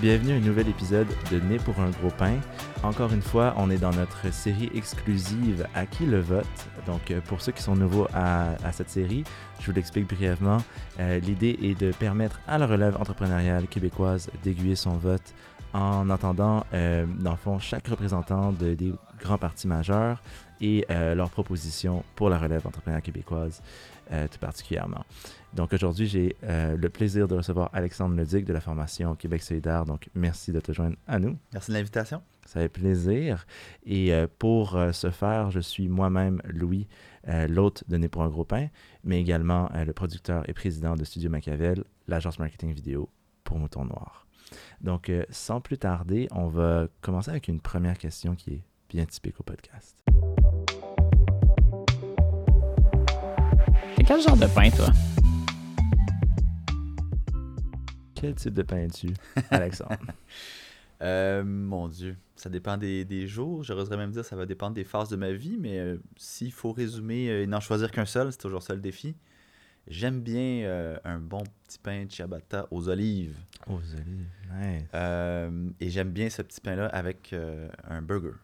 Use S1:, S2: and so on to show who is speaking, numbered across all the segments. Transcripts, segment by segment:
S1: Bienvenue à un nouvel épisode de Né pour un gros pain. Encore une fois, on est dans notre série exclusive À qui le vote? Donc, euh, pour ceux qui sont nouveaux à, cette série, je vous l'explique brièvement. Euh, L'idée est de permettre à la relève entrepreneuriale québécoise d'aiguiller son vote en entendant, euh, dans le fond, chaque représentant de, des grands partis majeurs et leurs propositions pour la relève entrepreneuriale québécoise tout particulièrement. Donc aujourd'hui, j'ai euh, le plaisir de recevoir Alexandre Leduc de la formation Québec solidaire. Donc merci de te joindre à nous.
S2: Merci de l'invitation.
S1: Ça fait plaisir. Et euh, pour euh, ce faire, je suis moi-même Louis, euh, l'hôte de Né pour un gros pain, mais également euh, le producteur et président de Studio Machiavel, l'agence marketing vidéo pour Mouton Noir. Donc euh, sans plus tarder, on va commencer avec une première question qui est bien typique au podcast.
S3: Et quel genre de pain, toi?
S1: Quel type de pain es-tu, Alexandre?
S2: Euh, mon Dieu, ça dépend des, des jours. J'oserais même dire ça va dépendre des phases de ma vie, mais euh, s'il faut résumer euh, et n'en choisir qu'un seul, c'est toujours ça le défi. J'aime bien euh, un bon petit pain de ciabatta aux olives.
S1: Aux olives, nice.
S2: Euh, et j'aime bien ce petit pain-là avec euh, un burger.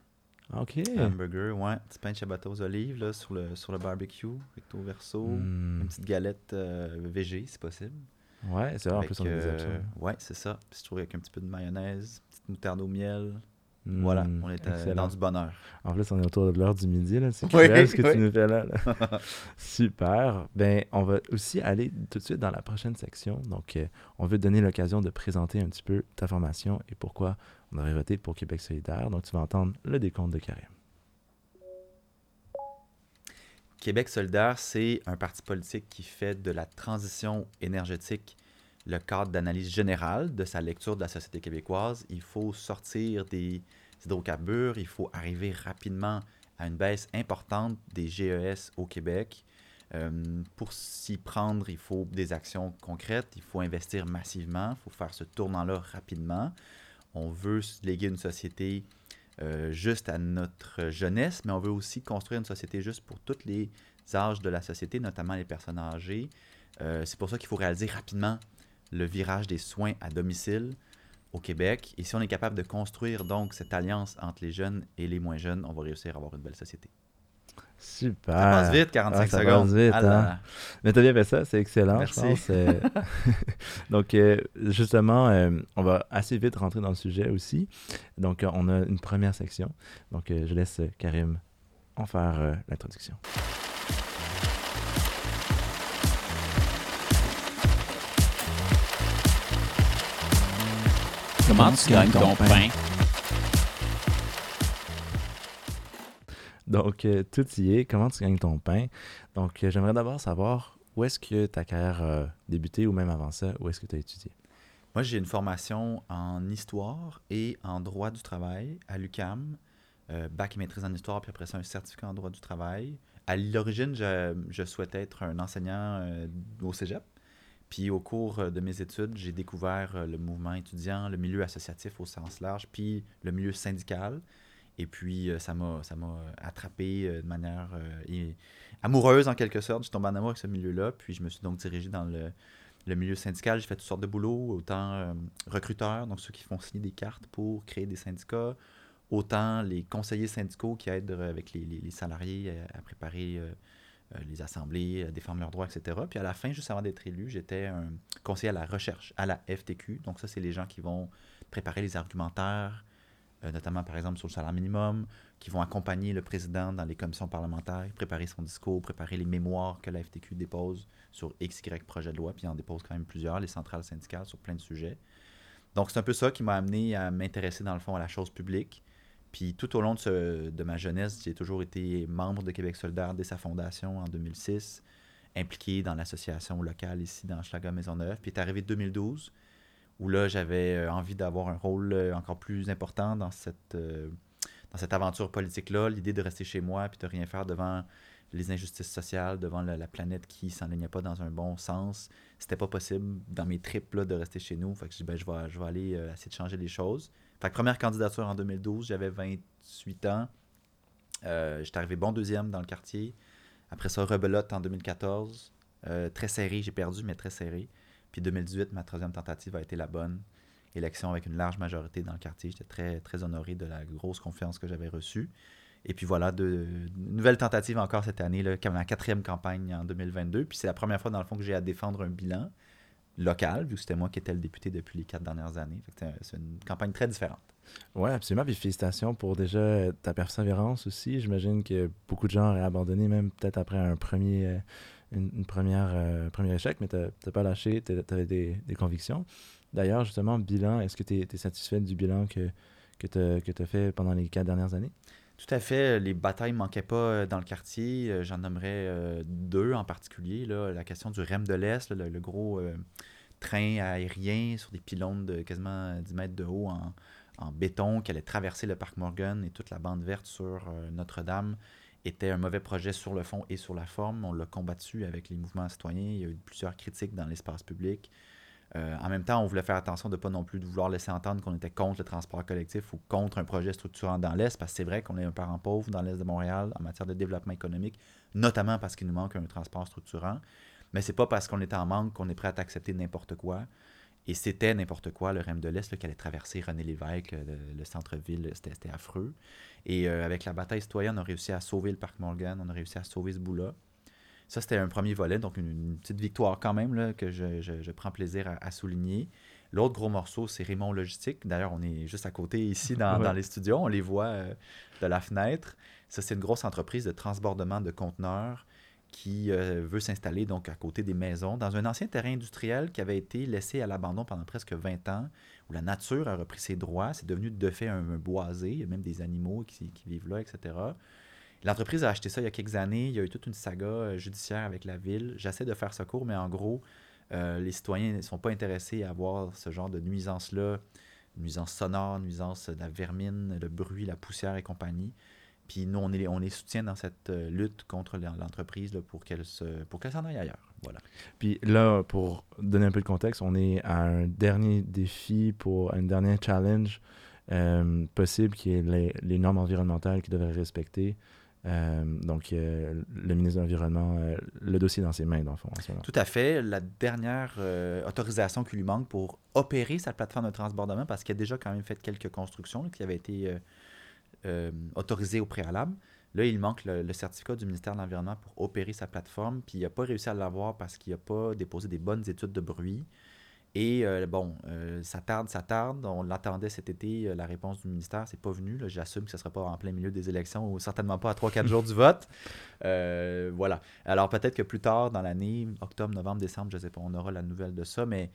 S1: Ok.
S2: Un burger, ouais. Petit pain de ciabatta aux olives là, sur, le, sur le barbecue, recto verso.
S1: Hmm.
S2: Une petite galette VG, si possible.
S1: Ouais, c'est vrai, en plus on a des
S2: euh,
S1: options.
S2: ouais, c'est ça. Puis je trouve avec un petit peu de mayonnaise, petite moutarde au miel. Voilà,
S1: Hmm,
S2: on est euh, dans du bonheur.
S1: En plus, on est autour de l'heure du midi, là. C'est
S2: Oui,
S1: ce que
S2: oui.
S1: tu nous fais là. là. Super. Ben, on va aussi aller tout de suite dans la prochaine section. Donc, euh, on veut te donner l'occasion de présenter un petit peu ta formation et pourquoi on aurait voté pour Québec solidaire. Donc, tu vas entendre le décompte de Karim.
S2: Québec solidaire, c'est un parti politique qui fait de la transition énergétique le cadre d'analyse générale de sa lecture de la société québécoise. Il faut sortir des hydrocarbures, il faut arriver rapidement à une baisse importante des GES au Québec. Euh, pour s'y prendre, il faut des actions concrètes, il faut investir massivement, il faut faire ce tournant-là rapidement. On veut léguer une société euh, juste à notre jeunesse, mais on veut aussi construire une société juste pour tous les âges de la société, notamment les personnes âgées. Euh, c'est pour ça qu'il faut réaliser rapidement le virage des soins à domicile au Québec. Et si on est capable de construire donc cette alliance entre les jeunes et les moins jeunes, on va réussir à avoir une belle société.
S1: Super.
S2: Ça passe vite, 45
S1: Ah, ça
S2: secondes.
S1: passe vite,
S2: Ah là
S1: hein.
S2: là.
S1: Mais t'as bien fait ça, c'est excellent,
S2: Merci.
S1: je pense. euh. Donc, euh, justement, euh, on va assez vite rentrer dans le sujet aussi. Donc, on a une première section. Donc, je laisse Karim en faire l'introduction.
S3: Comment tu gagnes ton pain?
S1: Donc, euh, tout y est. Comment tu gagnes ton pain? Donc, euh, j'aimerais d'abord savoir où est-ce que ta carrière a débuté ou même avant ça, où est-ce que tu as étudié?
S2: Moi, j'ai une formation en histoire et en droit du travail à l'UCAM. Euh, bac et maîtrise en histoire, puis après ça, un certificat en droit du travail. À l'origine, je, souhaitais être un enseignant au cégep. Puis au cours de mes études, j'ai découvert le mouvement étudiant, le milieu associatif au sens large, puis le milieu syndical. Et puis, euh, ça m'a attrapé euh, de manière euh, amoureuse, en quelque sorte. Je suis tombé en amour avec ce milieu-là. Puis, je me suis donc dirigé dans le, le milieu syndical. J'ai fait toutes sortes de boulots, autant recruteurs, donc ceux qui font signer des cartes pour créer des syndicats, autant les conseillers syndicaux qui aident avec les, les- les salariés à préparer les assemblées, à défendre leurs droits, etc. Puis à la fin, juste avant d'être élu, j'étais un conseiller à la recherche à la FTQ. Donc ça, c'est les gens qui vont préparer les argumentaires, notamment par exemple sur le salaire minimum, qui vont accompagner le président dans les commissions parlementaires, préparer son discours, préparer les mémoires que la FTQ dépose sur X, projet de loi, puis en dépose quand même plusieurs, les centrales syndicales, sur plein de sujets. Donc c'est un peu ça qui m'a amené à m'intéresser dans le fond à la chose publique. Puis tout au long de ma jeunesse, j'ai toujours été membre de Québec solidaire dès sa fondation en 2006, impliqué dans l'association locale ici dans Schlager Maisonneuve. Puis est arrivé 2012, où là j'avais euh, envie d'avoir un rôle euh, encore plus important dans cette, euh, dans cette aventure politique-là, l'idée de rester chez moi puis de rien faire devant les injustices sociales, devant la, la planète qui s'enlignait pas dans un bon sens. C'était pas possible dans mes trips là, de rester chez nous. Fait que je dis, ben, je vais, je vais aller essayer de changer les choses. Première candidature en 2012, j'avais 28 ans. J'étais arrivé bon deuxième dans le quartier. Après ça, rebelote en 2014. Euh, très serré, j'ai perdu, mais très serré. Puis 2018, ma troisième tentative a été la bonne. élection avec une large majorité dans le quartier. J'étais très, très honoré de la grosse confiance que j'avais reçue. Et puis voilà, de, une nouvelle tentative encore cette année, là, ma quatrième campagne en 2022. Puis c'est la première fois, dans le fond, que j'ai à défendre un bilan local, vu que c'était moi qui étais le député depuis les quatre dernières années. C'est une campagne très différente.
S1: Oui, absolument. Puis félicitations pour déjà euh, ta persévérance aussi. J'imagine que beaucoup de gens auraient abandonné, même peut-être après un premier, euh, une, euh, premier échec, mais tu n'as pas lâché, tu avais des, convictions. D'ailleurs, justement, bilan, est-ce que tu es, satisfait du bilan que, tu as fait pendant les quatre dernières années?
S2: Tout à fait. Les batailles ne manquaient pas euh, dans le quartier. Euh, J'en nommerais deux en particulier. La question du REM de l'Est, le, gros train aérien sur des pylônes de quasiment 10 mètres de haut en, béton qui allait traverser le parc Morgan et toute la bande verte sur Notre-Dame était un mauvais projet sur le fond et sur la forme. On l'a combattu avec les mouvements citoyens. Il y a eu plusieurs critiques dans l'espace public. Euh, en même temps, on voulait faire attention de ne pas non plus vouloir laisser entendre qu'on était contre le transport collectif ou contre un projet structurant dans l'Est, parce que c'est vrai qu'on est un parent pauvre dans l'Est de Montréal en matière de développement économique, notamment parce qu'il nous manque un transport structurant. Mais c'est pas parce qu'on est en manque qu'on est prêt à accepter n'importe quoi. Et c'était n'importe quoi, le REM de l'Est, là, qui allait traverser René Lévesque, le, le centre-ville, c'était c'était affreux. Et euh, avec la bataille citoyenne, on a réussi à sauver le parc Morgan, on a réussi à sauver ce bout-là. Ça, c'était un premier volet, donc une, une petite victoire quand même là, que je, je- je prends plaisir à, à souligner. L'autre gros morceau, c'est Raymond Logistique. D'ailleurs, on est juste à côté ici dans,
S1: Ouais.
S2: dans les studios. On les voit euh, de la fenêtre. Ça, c'est une grosse entreprise de transbordement de conteneurs qui euh, veut s'installer donc à côté des maisons dans un ancien terrain industriel qui avait été laissé à l'abandon pendant presque 20 ans, où la nature a repris ses droits. C'est devenu de fait un, boisé. Il y a même des animaux qui, qui vivent là, etc. L'entreprise a acheté ça il y a quelques années. Il y a eu toute une saga euh, judiciaire avec la ville. J'essaie de faire ce cours, mais en gros, euh, les citoyens ne sont pas intéressés à voir ce genre de nuisance-là, nuisance sonore, nuisance de la vermine, le bruit, la poussière et compagnie. Puis nous, on les, on les soutient dans cette euh, lutte contre l'en- l'entreprise là, pour qu'elle qu'elle s'en aille ailleurs. Voilà.
S1: Puis là, pour donner un peu de contexte, on est à un dernier défi pour un dernier challenge euh, possible qui est les, les normes environnementales qui devraient respecter. Euh, donc, euh, le ministre de l'Environnement, euh, le dossier est dans ses mains, dans le fond, en.
S2: Tout à fait. La dernière autorisation qui lui manque pour opérer sa plateforme de transbordement, parce qu'il a déjà quand même fait quelques constructions là, qui avaient été euh, autorisées au préalable. Là, il manque le, le certificat du ministère de l'Environnement pour opérer sa plateforme, puis il n'a pas réussi à l'avoir parce qu'il n'a pas déposé des bonnes études de bruit. Et euh, bon, euh, ça tarde, ça tarde. On l'attendait cet été, euh, la réponse du ministère, c'est pas venu. J'assume que ce ne sera pas en plein milieu des élections ou certainement pas à 3-4 jours du vote. Voilà. Alors peut-être que plus tard dans l'année, octobre, novembre, décembre, je sais pas, on aura la nouvelle de ça, mais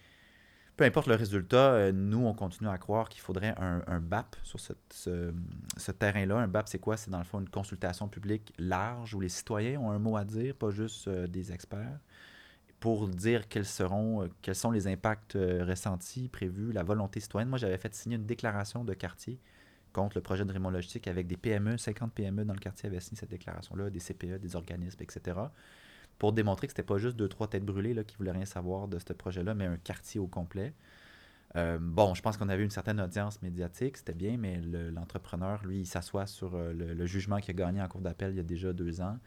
S2: peu importe le résultat, euh, nous, on continue à croire qu'il faudrait un, un BAP sur ce, terrain-là. Un BAP, c'est quoi? C'est dans le fond une consultation publique large où les citoyens ont un mot à dire, pas juste euh, des experts, pour dire quels seront, euh, quels sont les impacts ressentis, prévus, la volonté citoyenne. Moi, j'avais fait signer une déclaration de quartier contre le projet de Raymond Logistique avec des PME, 50 PME dans le quartier avaient signé cette déclaration-là, des CPE, des organismes, etc pour démontrer que c'était pas juste deux, trois têtes brûlées là, qui voulaient rien savoir de ce projet-là, mais un quartier au complet. Euh, bon, je pense qu'on avait une certaine audience médiatique, c'était bien, mais le- l'entrepreneur, lui, il s'assoit sur euh, le, jugement qu'il a gagné en cour d'appel il y a déjà deux ans.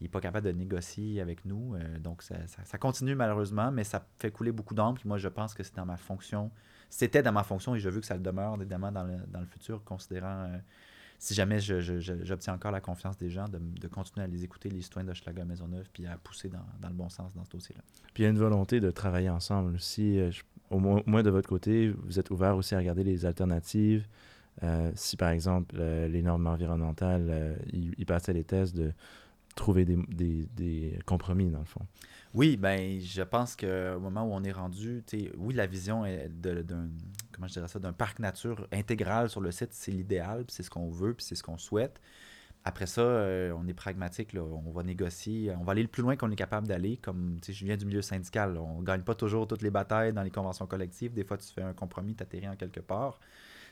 S2: Il n'est pas capable de négocier avec nous, euh, donc ça, continue malheureusement, mais ça fait couler beaucoup d'encre. Moi, je pense que c'est dans ma fonction, c'était dans ma fonction et je veux que ça le demeure évidemment dans le, dans le futur, considérant si jamais j'obtiens encore la confiance des gens, de, de continuer à les écouter, les citoyens d'Hochelaga Maisonneuve, puis à pousser dans, dans le bon sens dans ce dossier-là.
S1: Puis il y a une volonté de travailler ensemble aussi. euh, au, moins, de votre côté, vous êtes ouvert aussi à regarder les alternatives. Euh, si par exemple les normes environnementales, euh, ils passaient les tests de trouver des, des- des compromis dans le fond.
S2: Oui, ben je pense qu'au moment où on est rendu, oui, la vision d'un comment je dirais ça, d'un parc nature intégral sur le site, c'est l'idéal, c'est ce qu'on veut, c'est ce qu'on souhaite. Après ça, euh, on est pragmatique, là, on va négocier, on va aller le plus loin qu'on est capable d'aller. Comme je viens du milieu syndical, on ne gagne pas toujours toutes les batailles dans les conventions collectives. Des fois, tu fais un compromis, tu atterris en quelque part.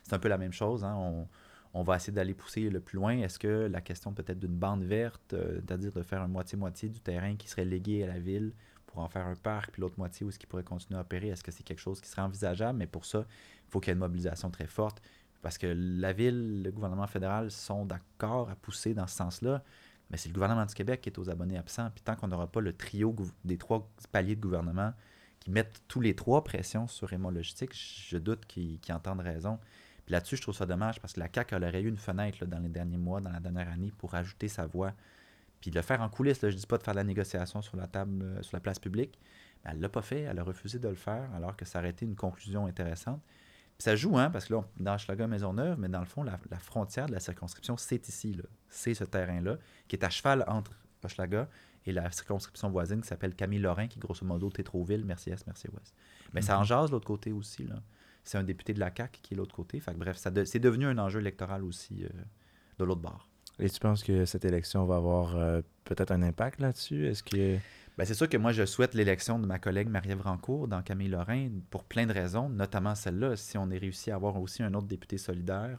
S2: C'est un peu la même chose. hein, on va essayer d'aller pousser le plus loin. Est-ce que la question peut-être d'une bande verte, euh, c'est-à-dire de faire un moitié-moitié du terrain qui serait légué à la ville pour en faire un parc, puis l'autre moitié où est-ce qu'il pourrait continuer à opérer, est-ce que c'est quelque chose qui serait envisageable? Mais pour ça, il faut qu'il y ait une mobilisation très forte. Parce que la ville, le gouvernement fédéral sont d'accord à pousser dans ce sens-là, mais c'est le gouvernement du Québec qui est aux abonnés absents. Puis tant qu'on n'aura pas le trio des trois paliers de gouvernement qui qui mettent tous les trois pression sur Raymond Logistique, je doute qu'ils entendent raison. Là-dessus, je trouve ça dommage parce que la CAQ elle aurait eu une fenêtre là, dans les derniers mois, dans la dernière année, pour ajouter sa voix. Puis de le faire en coulisses. Là, je dis pas de faire de la négociation sur la table, euh, sur la place publique. Mais elle l'a pas fait. Elle a refusé de le faire alors que ça aurait été une conclusion intéressante. Puis ça joue, hein, parce que là, on- dans Hochelaga Maisonneuve, mais dans le fond, la, la frontière de la circonscription, c'est ici. C'est ce terrain-là, qui est à cheval entre Hochelaga et la circonscription voisine qui s'appelle Camille-Lorrain, qui grosso modo Tétroville, Merci-Est, Merci-Ouest. Mais ça en jase de l'autre côté aussi. là. C'est un député de la CAQ qui est de l'autre côté. Fait que, bref, de- c'est devenu un enjeu électoral aussi euh, de l'autre bord.
S1: Et tu penses que cette élection va avoir euh, peut-être un impact là-dessus? Est-ce que...
S2: Ben, c'est sûr que moi, je souhaite l'élection de ma collègue Marie-Ève Rancourt dans Camille Lorrain pour plein de raisons, notamment celle-là. Si on est réussi à avoir aussi un autre député solidaire,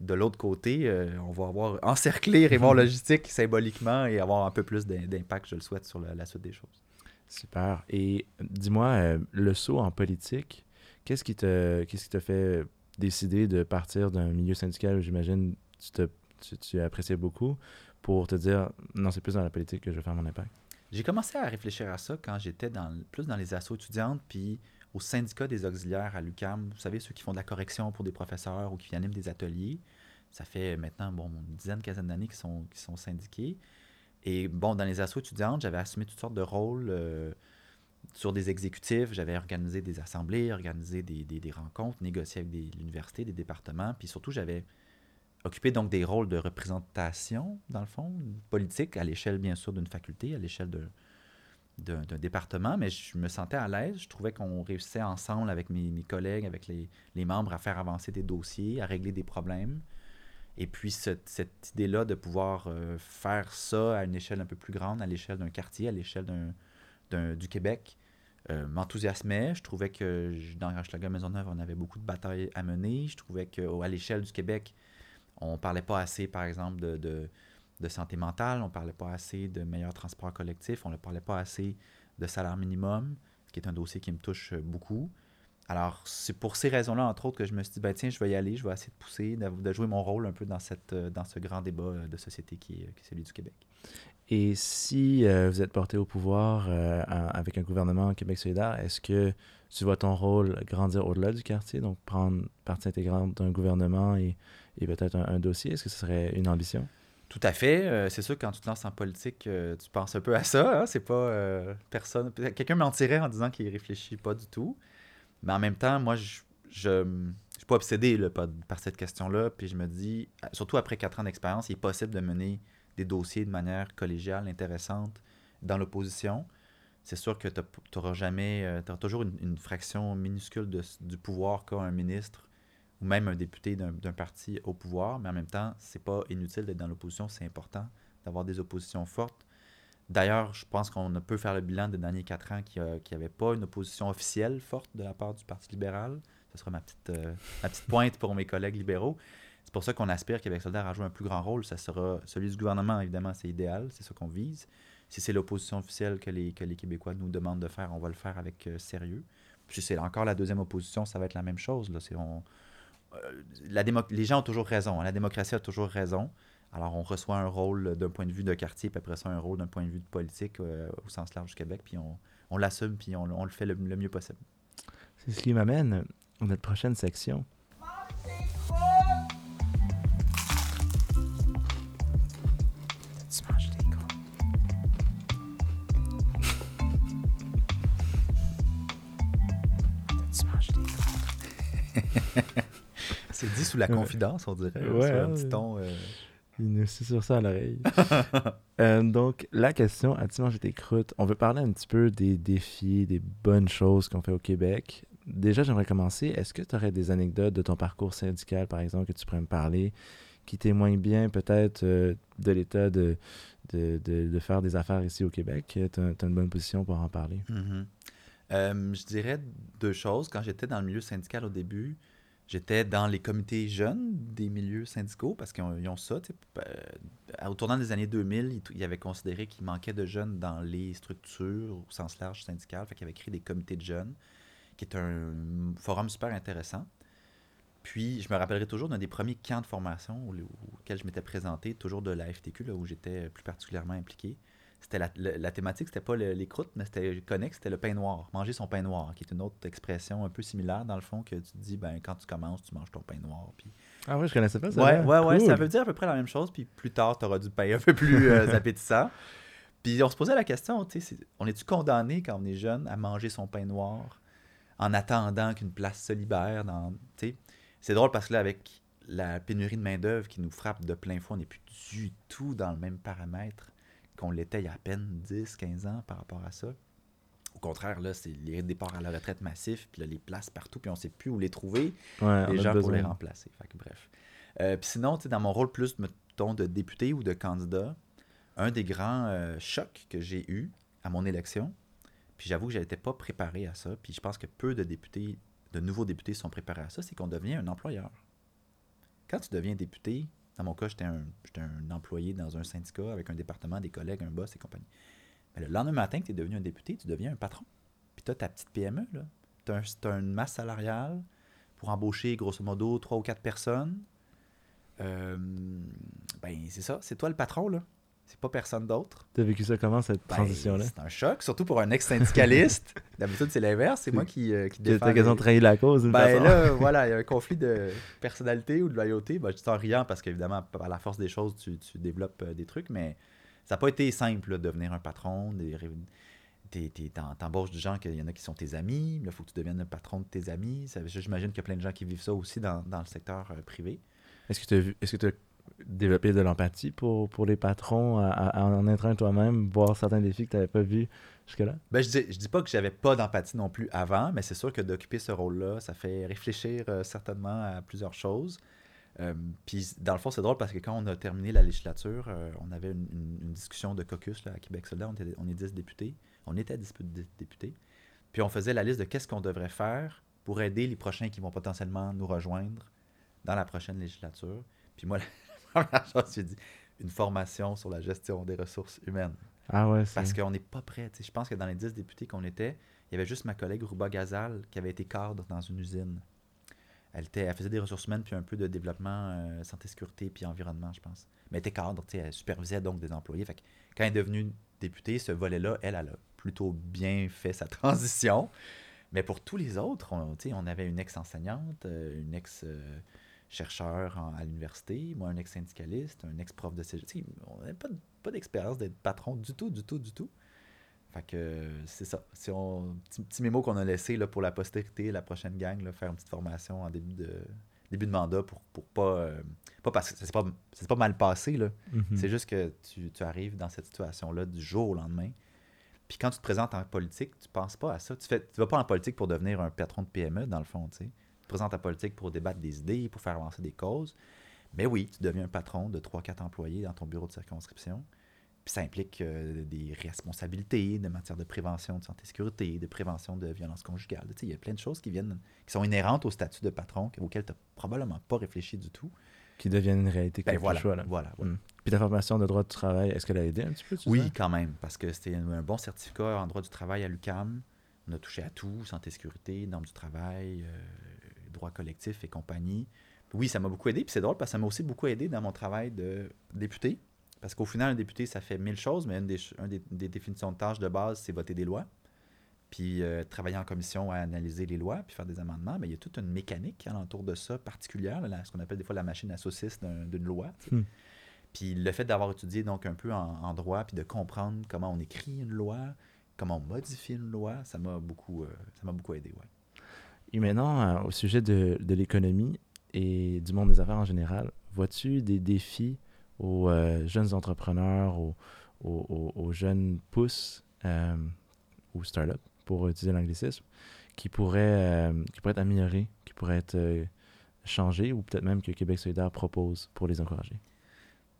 S2: de l'autre côté, euh, on va avoir encerclé Raymond Logistique symboliquement et avoir un peu plus d'im- d'impact, je le souhaite, sur la, la suite des choses.
S1: Super. Et dis-moi, euh, le saut en politique, qu'est-ce qui t'a fait décider de partir d'un milieu syndical où j'imagine tu, tu, tu appréciais beaucoup pour te dire non, c'est plus dans la politique que je vais faire mon impact?
S2: J'ai commencé à réfléchir à ça quand j'étais dans, plus dans les assos étudiantes, puis au syndicat des auxiliaires à l'UCAM. Vous savez, ceux qui font de la correction pour des professeurs ou qui animent des ateliers. Ça fait maintenant bon, une dizaine, quinzaine d'années qu'ils sont, sont syndiqués. Et bon, dans les assos étudiantes, j'avais assumé toutes sortes de rôles euh, sur des exécutifs. J'avais organisé des assemblées, organisé des, rencontres, négocié avec des l'université, des départements. Puis surtout, j'avais occupé donc des rôles de représentation, dans le fond, politique, à l'échelle, bien sûr, d'une faculté, à l'échelle d'un département, mais je me sentais à l'aise. Je trouvais qu'on réussissait ensemble avec mes, collègues, avec les, membres, à faire avancer des dossiers, à régler des problèmes. Et puis, cette, idée-là de pouvoir euh, faire ça à une échelle un peu plus grande, à l'échelle d'un quartier, à l'échelle d'un- du Québec, euh, m'enthousiasmait. Je trouvais que dans Hochelaga Maisonneuve, on avait beaucoup de batailles à mener. Je trouvais qu'à l'échelle du Québec, on parlait pas assez, par exemple, de, de, santé mentale, on parlait pas assez de meilleurs transports collectifs, on ne parlait pas assez de salaire minimum, qui est un dossier qui me touche beaucoup. Alors, c'est pour ces raisons-là, entre autres, que je me suis dit, ben, tiens, je vais y aller, je vais essayer de pousser, de, jouer mon rôle un peu dans, euh, ce grand débat euh, de société qui est celui du Québec.
S1: Et si euh, vous êtes porté au pouvoir euh, avec un gouvernement Québec solidaire, est-ce que tu vois ton rôle grandir au-delà du quartier, donc prendre partie intégrante d'un gouvernement et, et peut-être un, dossier? Est-ce que ce serait une ambition?
S2: Tout à fait. Euh, c'est sûr, quand tu te lances en politique, tu penses un peu à ça. hein? C'est pas personne. Quelqu'un mentirait en disant qu'il réfléchit pas du tout. Mais en même temps, moi, je je je suis pas obsédé par, cette question-là. Puis je me dis, surtout après quatre ans d'expérience, il est possible de mener des dossiers de manière collégiale, intéressante, dans l'opposition. C'est sûr que tu n'auras jamais, tu auras toujours une, fraction minuscule de- du pouvoir qu'a un ministre ou même un député d'un parti au pouvoir, mais en même temps, c'est pas inutile d'être dans l'opposition, c'est important d'avoir des oppositions fortes. D'ailleurs, je pense qu'on peut faire le bilan des derniers quatre ans qu'il n'y avait pas une opposition officielle forte de la part du Parti libéral. Ce sera ma petite, euh, ma petite pointe pour mes collègues libéraux. C'est pour ça qu'on aspire Québec solidaire à jouer un plus grand rôle. Ça sera celui du gouvernement, évidemment, c'est idéal, c'est ça qu'on vise. Si c'est l'opposition officielle que les, que les Québécois nous demandent de faire, on va le faire avec euh, sérieux. Puis c'est encore la deuxième opposition, ça va être la même chose. Là. C'est, on, euh, la démo- les gens ont toujours raison. hein. La démocratie a toujours raison. Alors, on reçoit un rôle d'un point de vue de quartier, puis après ça, un rôle d'un point de vue de politique euh, au sens large du Québec, puis on, on l'assume, puis on, on le fait le, le mieux possible.
S1: C'est ce qui m'amène à notre prochaine section.
S2: C'est dit sous la confidence, on dirait.
S1: Ouais,
S2: sur un petit ton. euh,
S1: Il nous suit sur ça à l'oreille. Euh, donc, la question, mangé tes croûtes? On veut parler un petit peu des défis, des bonnes choses qu'on fait au Québec. Déjà, j'aimerais commencer. Est-ce que tu aurais des anecdotes de ton parcours syndical, par exemple, que tu pourrais me parler, qui témoignent bien peut-être euh, de l'état de, de, de- de faire des affaires ici au Québec? Tu as, une bonne position pour en parler.
S2: Mhm. Euh, je dirais deux choses. Quand j'étais dans le milieu syndical au début, j'étais dans les comités jeunes des milieux syndicaux parce qu'ils ont, ça. Euh, au tournant des années 2000, ils, avaient considéré qu'il manquait de jeunes dans les structures au sens large syndical. Fait qu'ils avaient créé des comités de jeunes, qui est un forum super intéressant. Puis, je me rappellerai toujours d'un des premiers camps de formation au- auxquels je m'étais présenté, toujours de la FTQ, là, où j'étais plus particulièrement impliqué. C'était la, la- la thématique, c'était pas le- les croûtes, mais c'était connexe, c'était le pain noir. Manger son pain noir, qui est une autre expression un peu similaire, dans le fond, que tu te dis, ben, quand tu commences, tu manges ton pain noir. Puis...
S1: Ah ouais, je connaissais pas ça.
S2: Ouais, ouais, ouais, ça veut dire à peu près la même chose, puis plus tard, tu auras du pain un peu plus euh, appétissant. Puis on se posait la question, tu sais, on est-tu condamné quand on est jeune à manger son pain noir en attendant qu'une place se libère dans, tu sais? C'est drôle parce que là, avec la pénurie de main-d'œuvre qui nous frappe de plein fouet, on n'est plus du tout dans le même paramètre qu'on l'était il y a à peine 10, 15 ans par rapport à ça. Au contraire, là, c'est les départs à la retraite massifs, puis là, les places partout, puis on sait plus où les trouver
S1: Ouais,
S2: les gens pour les remplacer. Fait que bref. Euh, Puis sinon, tu sais, dans mon rôle plus, mettons, de député ou de candidat, un des grands euh, chocs que j'ai eu à mon élection, puis j'avoue que je n'étais pas préparé à ça, puis je pense que peu de députés, de nouveaux députés sont préparés à ça, c'est qu'on devient un employeur. Quand tu deviens député, dans mon cas, j'étais un, employé dans un syndicat avec un département, des collègues, un boss et compagnie. Mais le lendemain matin que tu es devenu un député, tu deviens un patron. Puis tu as ta petite PME, là. Tu as, une masse salariale pour embaucher grosso modo trois ou quatre personnes. Euh, ben, c'est ça, c'est toi le patron, là. C'est pas personne d'autre.
S1: T'as vécu ça comment, cette
S2: Ben,
S1: transition-là?
S2: c'est un choc, surtout pour un ex-syndicaliste. D'habitude, c'est l'inverse, c'est moi qui, euh, qui défends
S1: t'as quasiment
S2: les-
S1: trahi la cause, d'une
S2: ben
S1: façon.
S2: là, voilà, il y a un conflit de personnalité ou de loyauté. Ben, je dis en riant parce qu'évidemment, par la force des choses, tu, tu développes euh, des trucs, mais ça n'a pas été simple là, de devenir un patron. Des, T'embauches des gens, qu'il y en a qui sont tes amis, il faut que tu deviennes le patron de tes amis. J'imagine qu'il y a plein de gens qui vivent ça aussi dans, dans le secteur euh, privé.
S1: Est-ce que tu as vu, est-ce que tu as développé de l'empathie pour, pour les patrons en un toi-même, voir certains défis que tu n'avais pas vus jusque-là?
S2: Ben, je, dis, je dis pas que j'avais pas d'empathie non plus avant, mais c'est sûr que d'occuper ce rôle-là, ça fait réfléchir euh, certainement à plusieurs choses. Euh, Puis, dans le fond, c'est drôle parce que quand on a terminé la législature, euh, on avait une, discussion de caucus à Québec solidaire. On, était- on est 10 députés. On était 10 dé- députés. Puis, on faisait la liste de qu'est-ce qu'on devrait faire pour aider les prochains qui vont potentiellement nous rejoindre dans la prochaine législature. Puis, moi, première chose, j'ai dit une formation sur la gestion des ressources humaines.
S1: Ah ouais.
S2: Parce qu'on n'est pas prêt. Je pense que dans les 10 députés qu'on était, il y avait juste ma collègue Rouba Gazal qui avait été cadre dans une usine. Elle, était, elle faisait des ressources humaines puis un peu de développement euh, santé, sécurité puis environnement, je pense. Mais elle était cadre, elle supervisait donc des employés. Fait que quand elle est devenue députée, ce volet-là, elle, elle a plutôt bien fait sa transition. Mais pour tous les autres, on, on avait une ex-enseignante, euh, en- à l'université, moi un ex-syndicaliste, un ex-prof de cégep. Sais, On n'avait pas, pas d'expérience d'être patron du tout, du tout, du tout. Fait que c'est ça. Si on, petit, petit mémo qu'on a laissé là, pour la postérité, la prochaine gang, là, faire une petite formation en début de, début de mandat pour, pour pas. euh, pas parce que c'est pas, c'est pas mal passé, là.
S1: Mhm.
S2: C'est juste que tu, tu arrives dans cette situation-là du jour au lendemain. Puis quand tu te présentes en politique, tu penses pas à ça. Tu ne tu vas pas en politique pour devenir un patron de PME, dans le fond. Tu sais. Te présentes en politique pour débattre des idées, pour faire avancer des causes. Mais oui, tu deviens un patron de 3-4 employés dans ton bureau de circonscription. Puis ça implique euh, des responsabilités de matière de prévention de santé-sécurité, de prévention de violence conjugale. Tu sais, il y a plein de choses qui viennent, qui sont inhérentes au statut de patron, auxquelles tu n'as probablement pas réfléchi du tout.
S1: Qui deviennent une réalité
S2: Ben voilà,
S1: choix, là.
S2: voilà, voilà.
S1: Mm. Puis ta formation de droit du travail, est-ce qu'elle a aidé un petit peu,
S2: Oui, quand même, parce que c'était un un bon certificat en droit du travail à l'UCAM. On a touché à tout, santé, sécurité, normes du travail, euh, droit collectif et compagnie. Oui, ça m'a beaucoup aidé. Puis c'est drôle parce que ça m'a aussi beaucoup aidé dans mon travail de député. Parce qu'au final, un député, ça fait mille choses, mais une des, définitions de tâches de base, c'est voter des lois. Puis euh, travailler en commission à analyser les lois, puis faire des amendements. Mais il y a toute une mécanique alentour de ça particulière, là, ce qu'on appelle des fois la machine à saucisse d'un- d'une loi. tu sais.
S1: Hmm.
S2: Puis le fait d'avoir étudié donc un peu en, en droit, puis de comprendre comment on écrit une loi, comment on modifie une loi, ça m'a beaucoup, euh, ça m'a beaucoup aidé. Ouais.
S1: Et maintenant, euh, au sujet de, l'économie et du monde des affaires en général, vois-tu des défis aux euh, jeunes entrepreneurs, aux, jeunes pousses euh, ou startups, pour utiliser l'anglicisme, qui pourraient, euh, qui pourraient être améliorés, qui pourraient être changés ou peut-être même que Québec solidaire propose pour les encourager?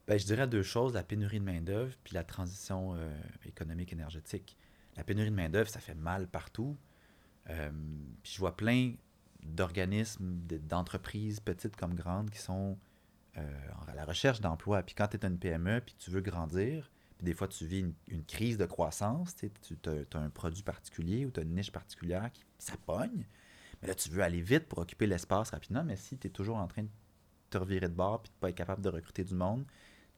S2: Ben, je dirais deux choses, la pénurie de main-d'œuvre puis la transition économique énergétique. La pénurie de main-d'œuvre, ça fait mal partout. Euh, je vois plein d'organismes, d'entreprises, petites comme grandes, qui sont euh, à la recherche d'emploi. Puis quand tu es une PME, puis tu veux grandir, puis des fois tu vis une, une crise de croissance, tu as, un produit particulier ou tu as une niche particulière qui ça pogne, mais là tu veux aller vite pour occuper l'espace rapidement, mais si tu es toujours en train de te revirer de bord puis de pas être capable de recruter du monde,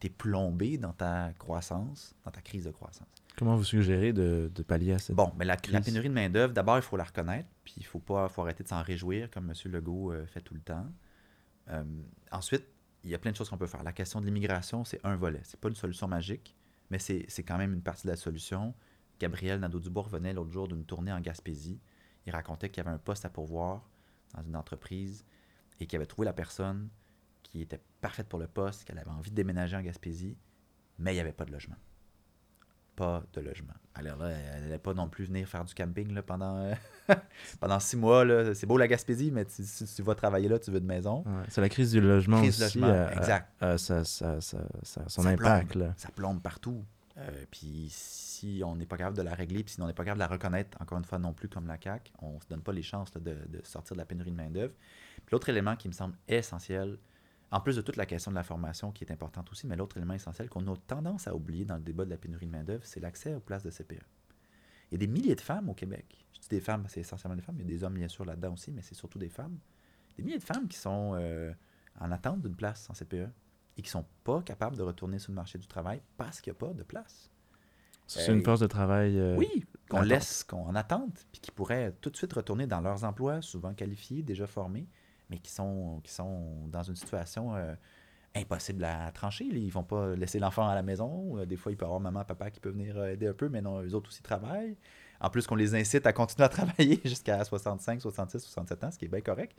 S2: es plombé dans ta croissance, dans ta crise de croissance.
S1: Comment vous suggérez de, de pallier à cette
S2: Bon, mais la, pénurie de main-d'œuvre, d'abord, il faut la reconnaître, puis il faut pas faut arrêter de s'en réjouir, comme M. Legault euh, fait tout le temps. Euh, ensuite, il y a plein de choses qu'on peut faire. La question de l'immigration, c'est un volet. C'est pas une solution magique, mais c'est quand même une partie de la solution. Gabriel Nadeau-Dubois revenait l'autre jour d'une tournée en Gaspésie. Il racontait qu'il y avait un poste à pourvoir dans une entreprise et qu'il avait trouvé la personne qui était parfaite pour le poste, qu'elle avait envie de déménager en Gaspésie, mais il n'y avait pas de logement. Pas de logement. Alors là, elle n'allait pas non plus venir faire du camping là, pendant, pendant six mois. là. C'est beau la Gaspésie, mais tu- si tu vas travailler là, tu veux de maison.
S1: Ouais, c'est la crise du logement
S2: Crise du
S1: aussi.
S2: logement,
S1: euh,
S2: exact.
S1: euh, ça, ça- ça- ça- son
S2: Ça
S1: impact.
S2: plombe.
S1: Là.
S2: Ça plombe partout. Euh, puis si on n'est pas capable de la régler, puis si on n'est pas capable de la reconnaître, encore une fois, non plus comme la CAQ, on ne se donne pas les chances là, de, de sortir de la pénurie de main-d'œuvre. L'autre élément qui me semble essentiel, en plus de toute la question de la formation qui est importante aussi, mais l'autre élément essentiel qu'on a tendance à oublier dans le débat de la pénurie de main-d'œuvre, c'est l'accès aux places de CPE. Il y a des milliers de femmes au Québec. Je dis des femmes, c'est essentiellement des femmes, il y a des hommes bien sûr là-dedans aussi, mais c'est surtout des femmes. Des milliers de femmes qui sont euh, en attente d'une place en CPE et qui sont pas capables de retourner sur le marché du travail parce qu'il n'y a pas de place.
S1: C'est une
S2: Hey.
S1: force de travail. euh,
S2: Oui, qu'on laisse, qu'on en attente, puis qui pourraient tout de suite retourner dans leurs emplois, souvent qualifiés, déjà formés, mais qui sont, qui sont dans une situation euh, impossible à trancher. là. Ils vont pas laisser l'enfant à la maison. Euh, Des fois, il peut y avoir maman, papa qui peut venir euh, aider un peu, mais non, eux autres aussi travaillent. En plus, qu'on les incite à continuer à travailler jusqu'à 65, 66, 67 ans, ce qui est bien correct.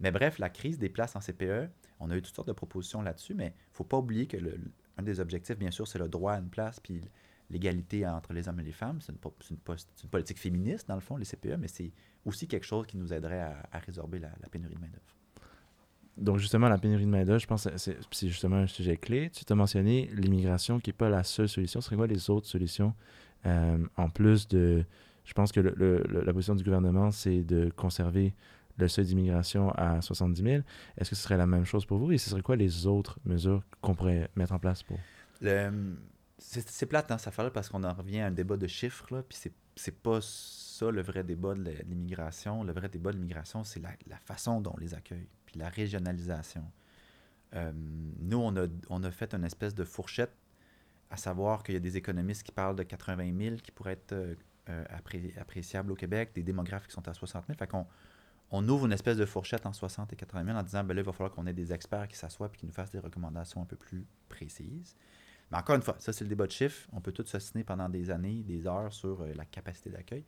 S2: Mais bref, la crise des places en CPE, on a eu toutes sortes de propositions là-dessus, mais il ne faut pas oublier que un des objectifs, bien sûr, c'est le droit à une place, puis l'égalité entre les hommes et les femmes. C'est une politique féministe, dans le fond, les CPE, mais c'est aussi quelque chose qui nous aiderait à, à résorber la, la pénurie de main-d'œuvre.
S1: Donc, justement, la pénurie de main-d'œuvre, je pense que c'est c'est justement un sujet clé. Tu t'as mentionné l'immigration qui n'est pas la seule solution. Ce serait quoi les autres solutions euh, en plus de. Je pense que le- le- le- la position du gouvernement, c'est de conserver le seuil d'immigration à 70 000. Est-ce que ce serait la même chose pour vous? Et ce serait quoi les autres mesures qu'on pourrait mettre en place pour?
S2: Le- C'est c'est plate, hein, ça fait parce qu'on en revient à un débat de chiffres, là, puis c'est- c'est pas ça le vrai débat de l'immigration. Le vrai débat de l'immigration, c'est la, façon dont on les accueille, puis la régionalisation. Nous, on a, on a fait une espèce de fourchette, à savoir qu'il y a des économistes qui parlent de 80 000 qui pourraient être euh, euh, appré- appréciables au Québec, des démographes qui sont à 60 000. Fait qu'on on ouvre une espèce de fourchette en 60 et 80 000 en disant, ben là, il va falloir qu'on ait des experts qui s'assoient et qui nous fassent des recommandations un peu plus précises. Mais encore une fois, ça, c'est le débat de chiffres. On peut tout s'assiner pendant des années, des heures sur euh, la capacité d'accueil.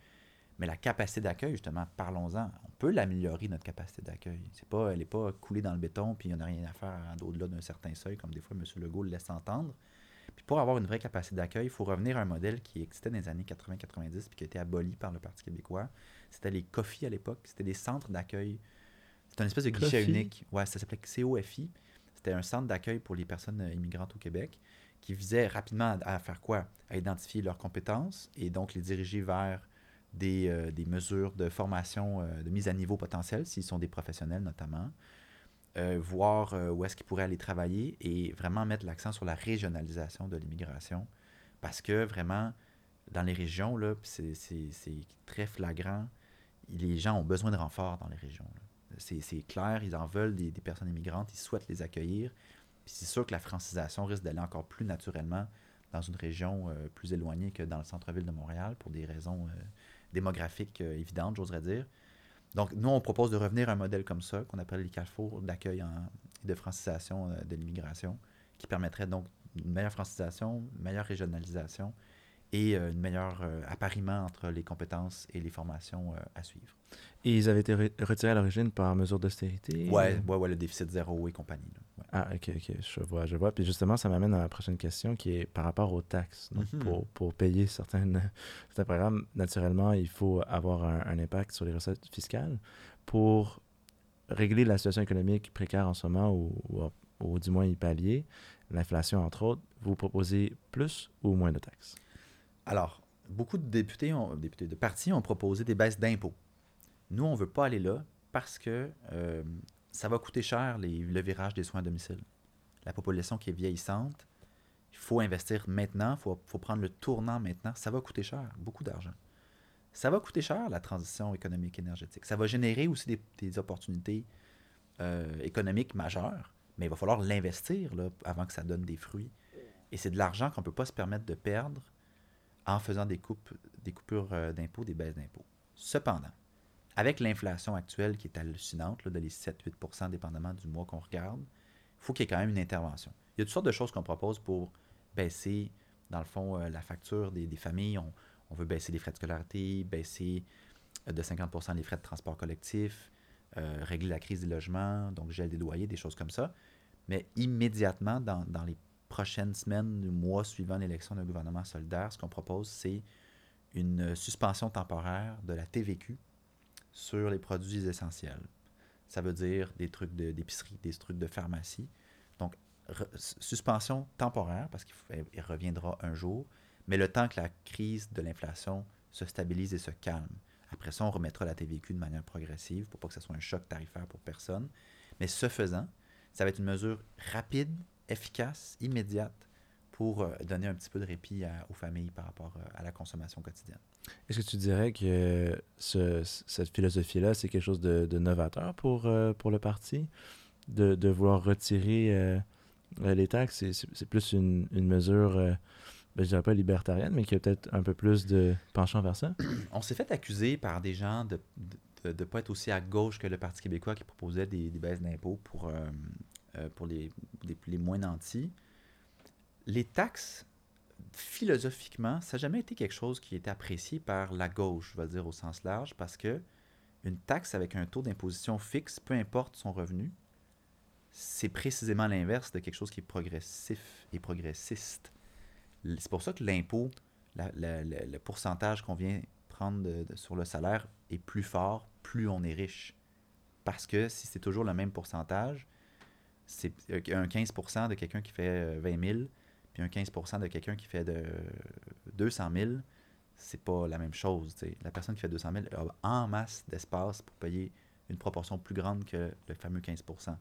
S2: Mais la capacité d'accueil, justement, parlons-en. On peut l'améliorer, notre capacité d'accueil. C'est pas, elle n'est pas coulée dans le béton, puis il n'y en a rien à faire au-delà d'un certain seuil, comme des fois M. Legault le laisse entendre. Puis pour avoir une vraie capacité d'accueil, il faut revenir à un modèle qui existait dans les années 80-90, puis qui a été aboli par le Parti québécois. C'était les COFI à l'époque. C'était des centres d'accueil. C'était une espèce de guichet unique. Ouais, ça s'appelait COFI. C'était un centre d'accueil pour les personnes euh, immigrantes au Québec qui visait rapidement à faire quoi? À identifier leurs compétences et donc les diriger vers des, euh, des mesures de formation, euh, de mise à niveau potentiel, s'ils sont des professionnels notamment, Euh, voir où est-ce qu'ils pourraient aller travailler et vraiment mettre l'accent sur la régionalisation de l'immigration. Parce que vraiment, dans les régions, c'est- très flagrant, les gens ont besoin de renforts dans les régions. C'est clair, ils en veulent des, personnes immigrantes, ils souhaitent les accueillir. C'est sûr que la francisation risque d'aller encore plus naturellement dans une région plus éloignée que dans le centre-ville de Montréal pour des raisons démographiques euh, évidentes, j'oserais dire. Donc, nous, on propose de revenir à un modèle comme ça, qu'on appelle les carrefours d'accueil et de francisation euh, de l'immigration, qui permettrait donc une meilleure francisation, une meilleure régionalisation et euh, une meilleure euh, appariement entre les compétences et les formations euh, à suivre.
S1: Et ils avaient été re- retirés à l'origine par mesure d'austérité?
S2: Ouais,
S1: ou-
S2: ouais, ouais, le déficit zéro et compagnie. là.
S1: Ah, ok, ok, je vois, je vois. Puis justement, ça m'amène à ma prochaine question qui est par rapport aux taxes. Donc,
S2: Mhm.
S1: pour, pour payer certaines, certains programmes, naturellement, il faut avoir un, un impact sur les recettes fiscales. Pour régler la situation économique précaire en ce moment, ou, ou, ou du moins y pallier, l'inflation entre autres, vous proposez plus ou moins de taxes?
S2: Alors, beaucoup de députés, ont, députés de partis ont proposé des baisses d'impôts. Nous, on ne veut pas aller là parce que euh, ça va coûter cher les- le virage des soins à domicile. La population qui est vieillissante, il faut investir maintenant, il faut, faut prendre le tournant maintenant. Ça va coûter cher, beaucoup d'argent. Ça va coûter cher la transition économique énergétique. Ça va générer aussi des, des opportunités euh, économiques majeures, mais il va falloir l'investir avant que ça donne des fruits. Et c'est de l'argent qu'on ne peut pas se permettre de perdre en faisant des, coupes, des coupures euh, d'impôts, des baisses d'impôts. Cependant, avec l'inflation actuelle qui est hallucinante, de les 7-8% dépendamment du mois qu'on regarde, il faut qu'il y ait quand même une intervention. Il y a toutes sortes de choses qu'on propose pour baisser, dans le fond, euh, la facture des, familles. On, veut baisser les frais de scolarité, baisser euh, de 50% les frais de transport collectif, euh, régler la crise des logements, donc gel des loyers, des choses comme ça. Mais immédiatement, dans, dans les prochaines semaines mois suivant l'élection d'un gouvernement solidaire, ce qu'on propose, c'est une suspension temporaire de la TVQ sur les produits essentiels. Ça veut dire des trucs de- d'épicerie, des trucs de pharmacie. Donc, suspension temporaire, parce qu'il reviendra un jour, mais le temps que la crise de l'inflation se stabilise et se calme. Après ça, on remettra la TVQ de manière progressive pour pas que ce soit un choc tarifaire pour personne. Mais ce faisant, ça va être une mesure rapide, efficace, immédiate pour euh, donner un petit peu de répit à- aux familles par rapport euh, à la consommation quotidienne.
S1: Est-ce que tu dirais que ce- cette philosophie-là, c'est quelque chose de, de novateur pour, euh, pour le parti? De, de vouloir retirer euh, les taxes? C'est- plus une, une mesure, euh, ben, je dirais pas libertarienne, mais qui a peut-être un peu plus de penchant vers ça?
S2: On s'est fait accuser par des gens de ne de, pas être aussi à gauche que le Parti québécois qui proposait des, des baisses d'impôts pour, euh, pour les, les, les moins nantis. Les taxes, philosophiquement, ça n'a jamais été quelque chose qui était apprécié par la gauche, je vais dire au sens large, parce que une taxe avec un taux d'imposition fixe, peu importe son revenu, c'est précisément l'inverse de quelque chose qui est progressif et progressiste. C'est pour ça que l'impôt, le pourcentage qu'on vient prendre sur le salaire est plus fort, plus on est riche. Parce que si c'est toujours le même pourcentage, c'est euh, un 15% de quelqu'un qui fait euh, 20 000, puis un 15% de quelqu'un qui fait de 200 000, c'est pas la même chose. La personne qui fait 200 000 a en masse d'espace pour payer une proportion plus grande que le fameux 15%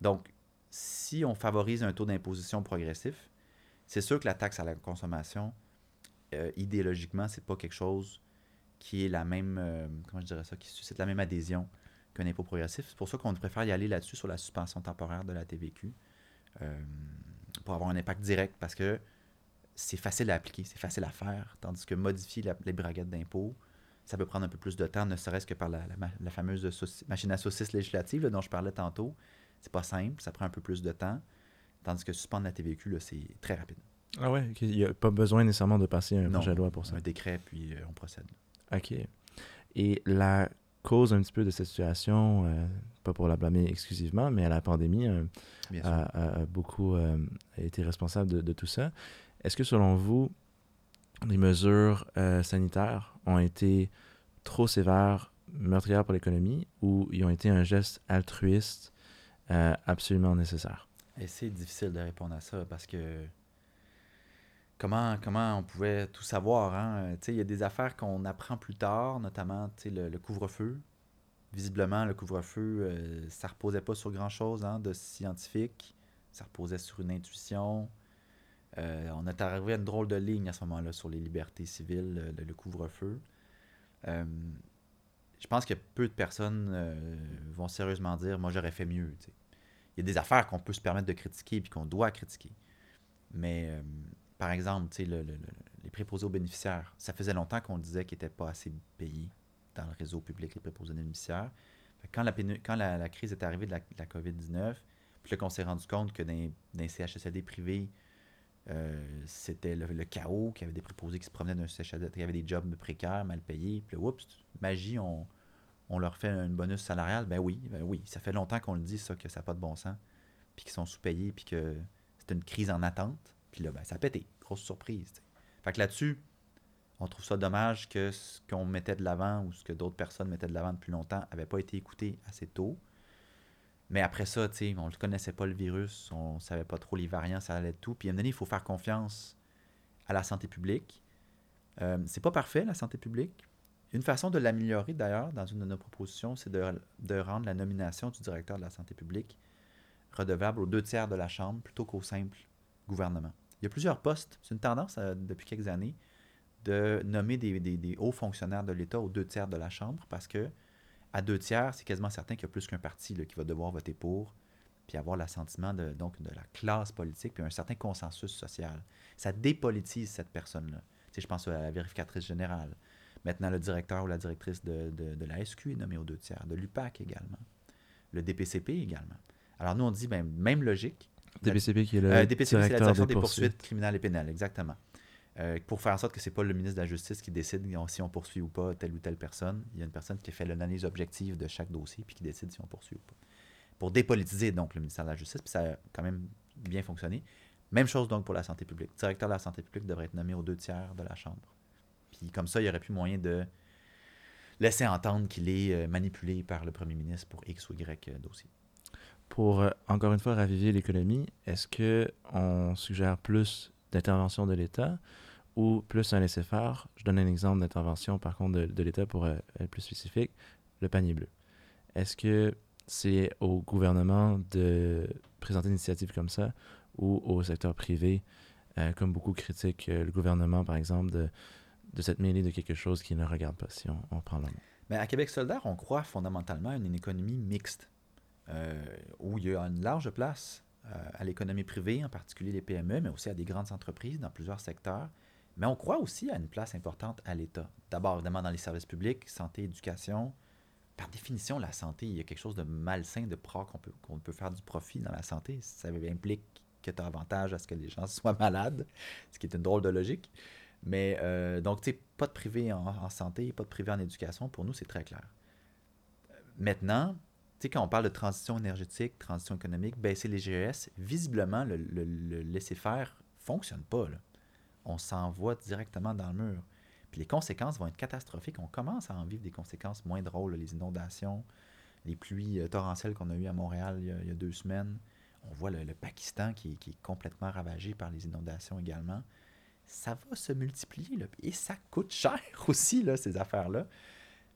S2: Donc, si on favorise un taux d'imposition progressif, c'est sûr que la taxe à la consommation, euh, idéologiquement, c'est pas quelque chose qui est la même, euh, comment je dirais ça, qui suscite la même adhésion qu'un impôt progressif. C'est pour ça qu'on préfère y aller là-dessus sur la suspension temporaire de la TVQ euh, pour avoir un impact direct parce que c'est facile à appliquer, c'est facile à faire, tandis que modifier la- les braguettes d'impôt, ça peut prendre un peu plus de temps, ne serait-ce que par la, la ma- la fameuse machine à saucisses législative là, dont je parlais tantôt. C'est pas simple, ça prend un peu plus de temps, tandis que suspendre la TVQ, c'est très rapide.
S1: Ah ouais, il n'y a pas besoin nécessairement de passer un
S2: Non,
S1: projet de loi pour ça.
S2: Un décret, puis euh, on procède.
S1: OK. Et la cause un petit peu de cette situation, euh, pas pour la blâmer exclusivement, mais à la pandémie, euh, a, beaucoup euh, été responsable de, de tout ça. Est-ce que selon vous, les mesures sanitaires ont été trop sévères, meurtrières pour l'économie, ou ils ont été un geste altruiste absolument nécessaire?
S2: Et c'est difficile de répondre à ça parce que comment, comment on pouvait tout savoir. Hein? Sais, Il y a des affaires qu'on apprend plus tard, notamment le, couvre-feu. Visiblement, le couvre-feu, euh, ça reposait pas sur grand-chose hein, de scientifique. Ça reposait sur une intuition. Euh, on est arrivé à une drôle de ligne à ce moment-là sur les libertés civiles, le, couvre-feu. Euh, je pense que peu de personnes euh, vont sérieusement dire Moi, j'aurais fait mieux. il y a des affaires qu'on peut se permettre de critiquer puis qu'on doit critiquer. Mais, euh, par exemple, les préposés aux bénéficiaires, ça faisait longtemps qu'on disait qu'ils n'étaient pas assez payés dans le réseau public, les préposés aux bénéficiaires. Quand la, crise est arrivée de la, de la COVID-19, puis là qu'on s'est rendu compte que dans, dans les CHSLD privés, euh, c'était le, chaos, qu'il y avait des préposés qui se promenaient d'un CHSLD, qu'il y avait des jobs précaires, mal payés, puis là, oups, magie, on, on leur fait un bonus salarial, ben oui, ben oui, ça fait longtemps qu'on le dit, ça, que ça n'a pas de bon sens, puis qu'ils sont sous-payés, puis que c'est une crise en attente, là, ben, ça a pété, grosse surprise. Fait que là-dessus, on trouve ça dommage que ce qu'on mettait de l'avant ou ce que d'autres personnes mettaient de l'avant depuis longtemps n'avait pas été écouté assez tôt. Mais après ça, on ne connaissait pas le virus, on savait pas trop les variants, ça allait de tout. Puis à un moment donné, il faut faire confiance à la santé publique. Euh, c'est pas parfait, la santé publique. Une façon de l'améliorer, d'ailleurs, dans une de nos propositions, c'est de, de rendre la nomination du directeur de la santé publique redevable aux deux tiers de la Chambre plutôt qu'au simple gouvernement. Il y a plusieurs postes. C'est une tendance euh, depuis quelques années de nommer des, hauts fonctionnaires de l'État aux deux tiers de la Chambre parce que à deux tiers, c'est quasiment certain qu'il y a plus qu'un parti qui va devoir voter pour puis avoir l'assentiment de, donc, de la classe politique, puis un certain consensus social. Ça dépolitise cette personne-là. Je pense à la vérificatrice générale. Maintenant, le directeur ou la directrice de, de, de la SQ est nommé aux deux tiers, de l'UPAC également, le DPCP également. Alors nous, on dit, ben, même logique.
S1: DPCP qui est le
S2: Euh, DPCP, c'est la direction
S1: des
S2: des poursuites criminelles et pénales, exactement. Euh, pour faire en sorte que c'est pas le ministre de la Justice qui décide si on poursuit ou pas telle ou telle personne. Il y a une personne qui fait l'analyse objective de chaque dossier puis qui décide si on poursuit ou pas. Pour dépolitiser donc le ministère de la Justice, puis ça a quand même bien fonctionné. Même chose donc pour la santé publique. Le directeur de la santé publique devrait être nommé aux deux tiers de la Chambre. Puis comme ça, il n'y aurait plus moyen de laisser entendre qu'il est euh, manipulé par le premier ministre pour X ou Y dossier.
S1: Pour, euh, encore une fois, raviver l'économie, est-ce que on suggère plus d'intervention de l'État ou plus un laisser-faire? Je donne un exemple d'intervention, par contre, de, l'État pour euh, être plus spécifique, le panier bleu. Est-ce que c'est au gouvernement de présenter une initiative comme ça ou au secteur privé, euh, comme beaucoup critiquent le gouvernement, par exemple, de, de s'être mêlé de quelque chose qui ne regarde pas, si on, prend le mot?
S2: Mais à Québec solidaire, on croit fondamentalement à une économie mixte, où il y a une large place euh, à l'économie privée, en particulier les PME, mais aussi à des grandes entreprises dans plusieurs secteurs. Mais on croit aussi à une place importante à l'État. D'abord, évidemment, dans les services publics, santé, éducation. Par définition, la santé, il y a quelque chose de malsain de croire qu'on peut, qu'on peut faire du profit dans la santé. Ça implique que tu as avantage à ce que les gens soient malades, ce qui est une drôle de logique. Mais euh, donc, tu sais, pas de privé en, santé, pas de privé en éducation, pour nous, c'est très clair. Euh, Maintenant, sais, quand on parle de transition énergétique, transition économique, baisser les GES, visiblement, le, le- le laisser-faire fonctionne pas. là. On s'envoie directement dans le mur. Puis les conséquences vont être catastrophiques. On commence à en vivre des conséquences moins drôles, les inondations, les pluies euh, torrentielles qu'on a eues à Montréal il y a, deux semaines. On voit le, Pakistan qui, est- qui est complètement ravagé par les inondations également. Ça va se multiplier. là. Et ça coûte cher aussi, là, ces affaires-là.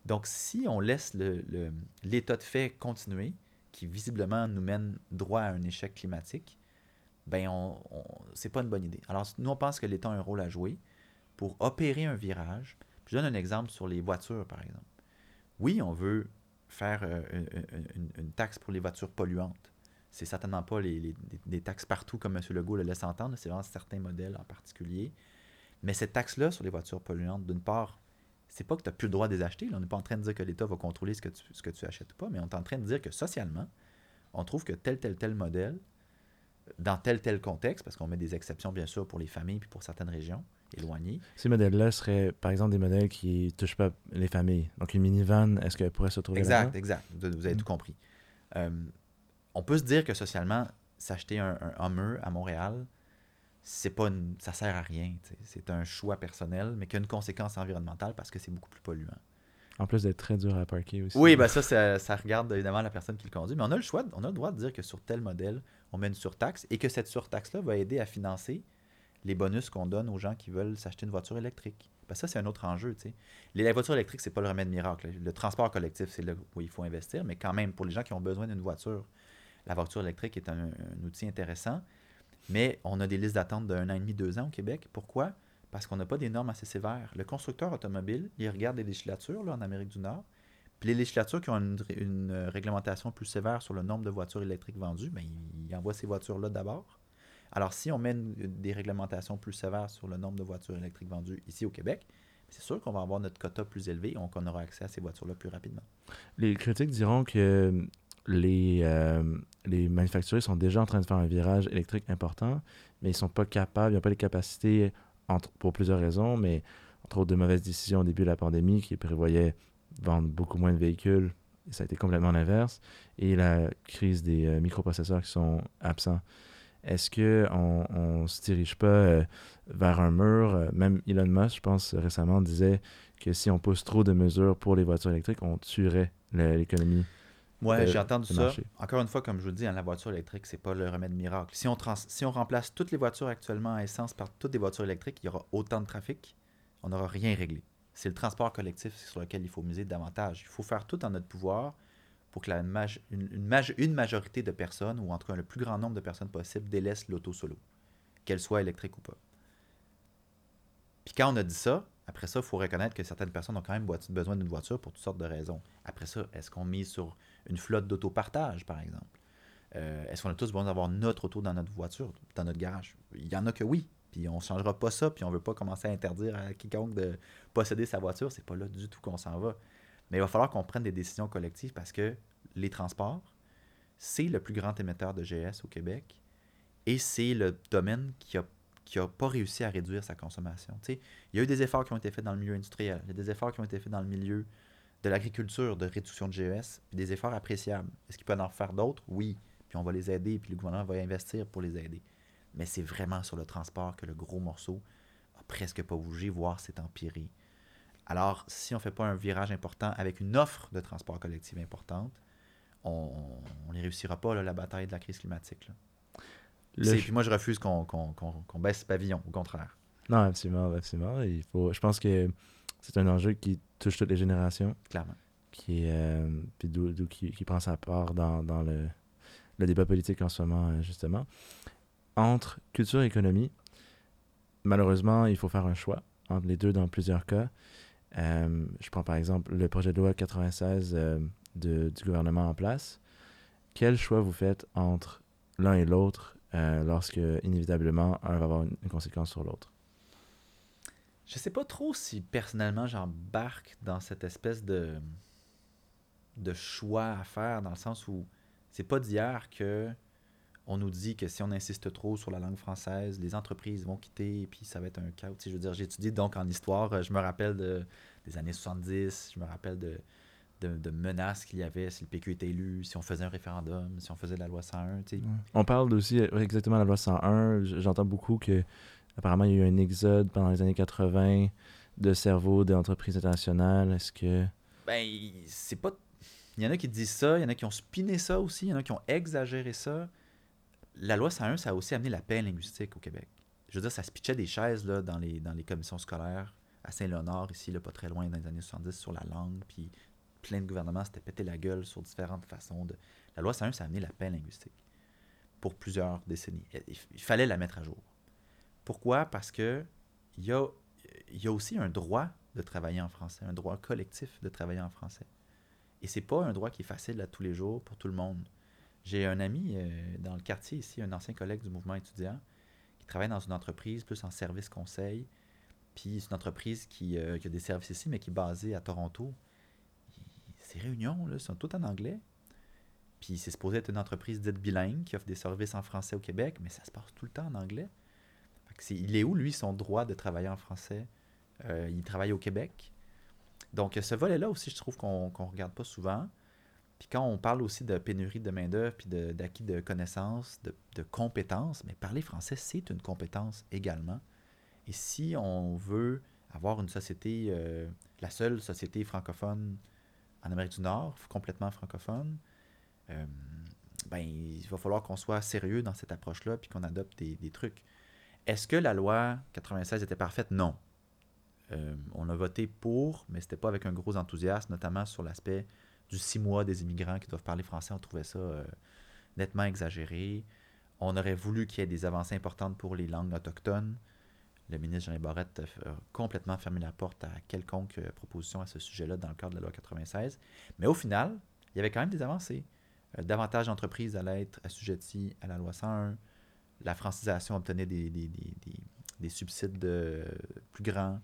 S2: Donc, si on laisse l'état de fait continuer, qui visiblement nous mène droit à un échec climatique, ben on, c'est pas une bonne idée. Alors, nous, on pense que l'État a un rôle à jouer pour opérer un virage. Je donne un exemple sur les voitures, par exemple. Oui, on veut faire euh, une, taxe pour les voitures polluantes. C'est certainement pas des taxes partout comme M. Legault le laisse entendre, c'est vraiment certains modèles en particulier. Mais cette taxe-là sur les voitures polluantes, d'une part, c'est pas que tu n'as plus le droit de les acheter. là. On n'est pas en train de dire que l'État va contrôler ce que, tu, ce que tu achètes ou pas, mais on est en train de dire que socialement, on trouve que tel, tel, tel modèle, dans tel, tel contexte, parce qu'on met des exceptions, bien sûr, pour les familles puis pour certaines régions éloignées,
S1: Ces modèles-là seraient, par exemple, des modèles qui ne touchent pas les familles. Donc, une minivan, est-ce qu'elle pourrait se trouver
S2: Exact, exact. Vous vous avez
S1: Mm.
S2: tout compris. Euh, on peut se dire que socialement, s'acheter un, un Hummer à Montréal, c'est pas une, ça sert à rien. C'est un choix personnel, mais qui a une conséquence environnementale parce que c'est beaucoup plus polluant.
S1: En plus d'être très dur à parker aussi.
S2: Oui, ben ça, ça, ça regarde évidemment la personne qui le conduit, mais on a le choix, on a le droit de dire que sur tel modèle, on met une surtaxe et que cette surtaxe-là va aider à financer les bonus qu'on donne aux gens qui veulent s'acheter une voiture électrique. Ben ça, c'est un autre enjeu. Les, la voiture électrique, c'est pas le remède miracle. Le transport collectif, c'est là où il faut investir, mais quand même, pour les gens qui ont besoin d'une voiture, la voiture électrique est un, un outil intéressant. Mais on a des listes d'attente d'un an et demi, deux ans au Québec. Pourquoi? Parce qu'on n'a pas des normes assez sévères. Le constructeur automobile, il regarde les législatures là, en Amérique du Nord. Puis les législatures qui ont une, euh, réglementation plus sévère sur le nombre de voitures électriques vendues, ben, ils envoient ces voitures-là d'abord. Alors, si on met des réglementations plus sévères sur le nombre de voitures électriques vendues ici au Québec, c'est sûr qu'on va avoir notre quota plus élevé et on- qu'on aura accès à ces voitures-là plus rapidement.
S1: Les critiques diront que les, euh, les manufacturiers sont déjà en train de faire un virage électrique important, mais ils sont pas capables, ils n'ont pas les capacités, pour plusieurs raisons, mais entre autres de mauvaises décisions au début de la pandémie qui prévoyaient vendre beaucoup moins de véhicules, ça a été complètement l'inverse, et la crise des euh, microprocesseurs qui sont absents. Est-ce qu'on on se dirige pas euh, vers un mur? Même Elon Musk, je pense, récemment disait que si on pousse trop de mesures pour les voitures électriques, on tuerait l'économie.
S2: Ouais, j'ai entendu ça.
S1: marché.
S2: Encore une fois, comme je vous dis, hein, la voiture électrique, c'est pas le remède miracle. Si on, trans- si on remplace toutes les voitures actuellement à essence par toutes des voitures électriques, il y aura autant de trafic, on n'aura rien réglé. C'est le transport collectif sur lequel il faut miser davantage. Il faut faire tout en notre pouvoir pour que la maj- une, une maj- une majorité de personnes, ou en tout cas le plus grand nombre de personnes possible, délaissent l'auto solo, qu'elle soit électrique ou pas. Puis quand on a dit ça, après ça, il faut reconnaître que certaines personnes ont quand même besoin d'une voiture pour toutes sortes de raisons. Après ça, est-ce qu'on mise sur une flotte d'autopartage, par exemple? Euh, Est-ce qu'on a tous besoin d'avoir notre auto dans notre voiture, dans notre garage? Il y en a que oui. Puis on ne changera pas ça, puis on ne veut pas commencer à interdire à quiconque de posséder sa voiture. C'est pas là du tout qu'on s'en va. Mais il va falloir qu'on prenne des décisions collectives parce que les transports, c'est le plus grand émetteur de GS au Québec et c'est le domaine qui n'a pas réussi à réduire sa consommation. Il y a eu des efforts qui ont été faits dans le milieu industriel, il y a des efforts qui ont été faits dans le milieu de l'agriculture, de réduction de GES, puis des efforts appréciables. Est-ce qu'il peut en faire d'autres? Oui. Puis on va les aider, puis le gouvernement va investir pour les aider. Mais c'est vraiment sur le transport que le gros morceau a presque pas bougé, voire s'est empiré. Alors, si on ne fait pas un virage important avec une offre de transport collectif importante, on ne réussira pas là, la bataille de la crise climatique. là.
S1: Le
S2: Puis moi, je refuse qu'on qu'on- qu'on- qu'on baisse pavillon, au contraire.
S1: Non, absolument, absolument. Il faut, je pense que c'est un enjeu qui touche toutes les générations,
S2: Clairement.
S1: qui, euh, puis d'où- qui, qui prend sa part dans, dans le, le débat politique en ce moment, euh, justement. Entre culture et économie, malheureusement, il faut faire un choix entre les deux dans plusieurs cas. Euh, je prends par exemple le projet de loi 96 euh, de- du gouvernement en place. Quel choix vous faites entre l'un et l'autre euh, lorsque, inévitablement, un va avoir une, une conséquence sur l'autre?
S2: Je sais pas trop si personnellement j'embarque dans cette espèce de, de choix à faire, dans le sens où c'est pas d'hier que on nous dit que si on insiste trop sur la langue française, les entreprises vont quitter et puis ça va être un chaos. Tu veux dire, j'ai étudié donc en histoire, je me rappelle de, des années 70, je me rappelle de, de, de menaces qu'il y avait si le PQ était élu, si on faisait un référendum, si on faisait la loi 101. tu sais.
S1: On parle aussi exactement de la loi 101. J- J'entends beaucoup que apparemment il y a eu un exode pendant les années 80 de cerveaux d'entreprises internationales. Est-ce que
S2: Ben, c'est pas. Il y en a qui disent ça, il y en a qui ont spiné ça aussi, il y en a qui ont exagéré ça. La loi 101, ça a aussi amené la paix linguistique au Québec. Je veux dire, ça se pitchait des chaises là, dans, les, dans les commissions scolaires à Saint-Léonard, ici, là, pas très loin, dans les années 70, sur la langue. Puis plein de gouvernements s'étaient pété la gueule sur différentes façons. de La loi 101, ça a amené la paix linguistique pour plusieurs décennies. Il fallait la mettre à jour. Pourquoi? Parce que il y a, aussi un droit de travailler en français, un droit collectif de travailler en français. Et c'est pas un droit qui est facile à tous les jours pour tout le monde. J'ai un ami euh, dans le quartier ici, un ancien collègue du mouvement étudiant, qui travaille dans une entreprise plus en service conseil. Puis c'est une entreprise qui, euh, qui a des services ici, mais qui est basée à Toronto. Ces réunions là, sont toutes en anglais. Puis c'est supposé être une entreprise dite bilingue qui offre des services en français au Québec, mais ça se passe tout le temps en anglais. Il est où, lui, son droit de travailler en français? Euh, il travaille au Québec. Donc, ce volet-là aussi, je trouve qu'on ne regarde pas souvent. Puis quand on parle aussi de pénurie de main-d'œuvre, puis d'acquis de, connaissances, de, de compétences, mais parler français, c'est une compétence également. Et si on veut avoir une société, euh, la seule société francophone en Amérique du Nord, complètement francophone, euh, ben, il va falloir qu'on soit sérieux dans cette approche-là, puis qu'on adopte des, des trucs. Est-ce que la loi 96 était parfaite? Non. Euh, on a voté pour, mais c'était pas avec un gros enthousiasme, notamment sur l'aspect du six mois des immigrants qui doivent parler français. On trouvait ça euh, nettement exagéré. On aurait voulu qu'il y ait des avancées importantes pour les langues autochtones. Le ministre Jean Barrette a complètement fermé la porte à quelconque euh, proposition à ce sujet-là dans le cadre de la loi 96. Mais au final, il y avait quand même des avancées. Davantage d'entreprises allaient être assujetties à la loi 101. La francisation obtenait des, des, des, des- des subsides de- plus grands.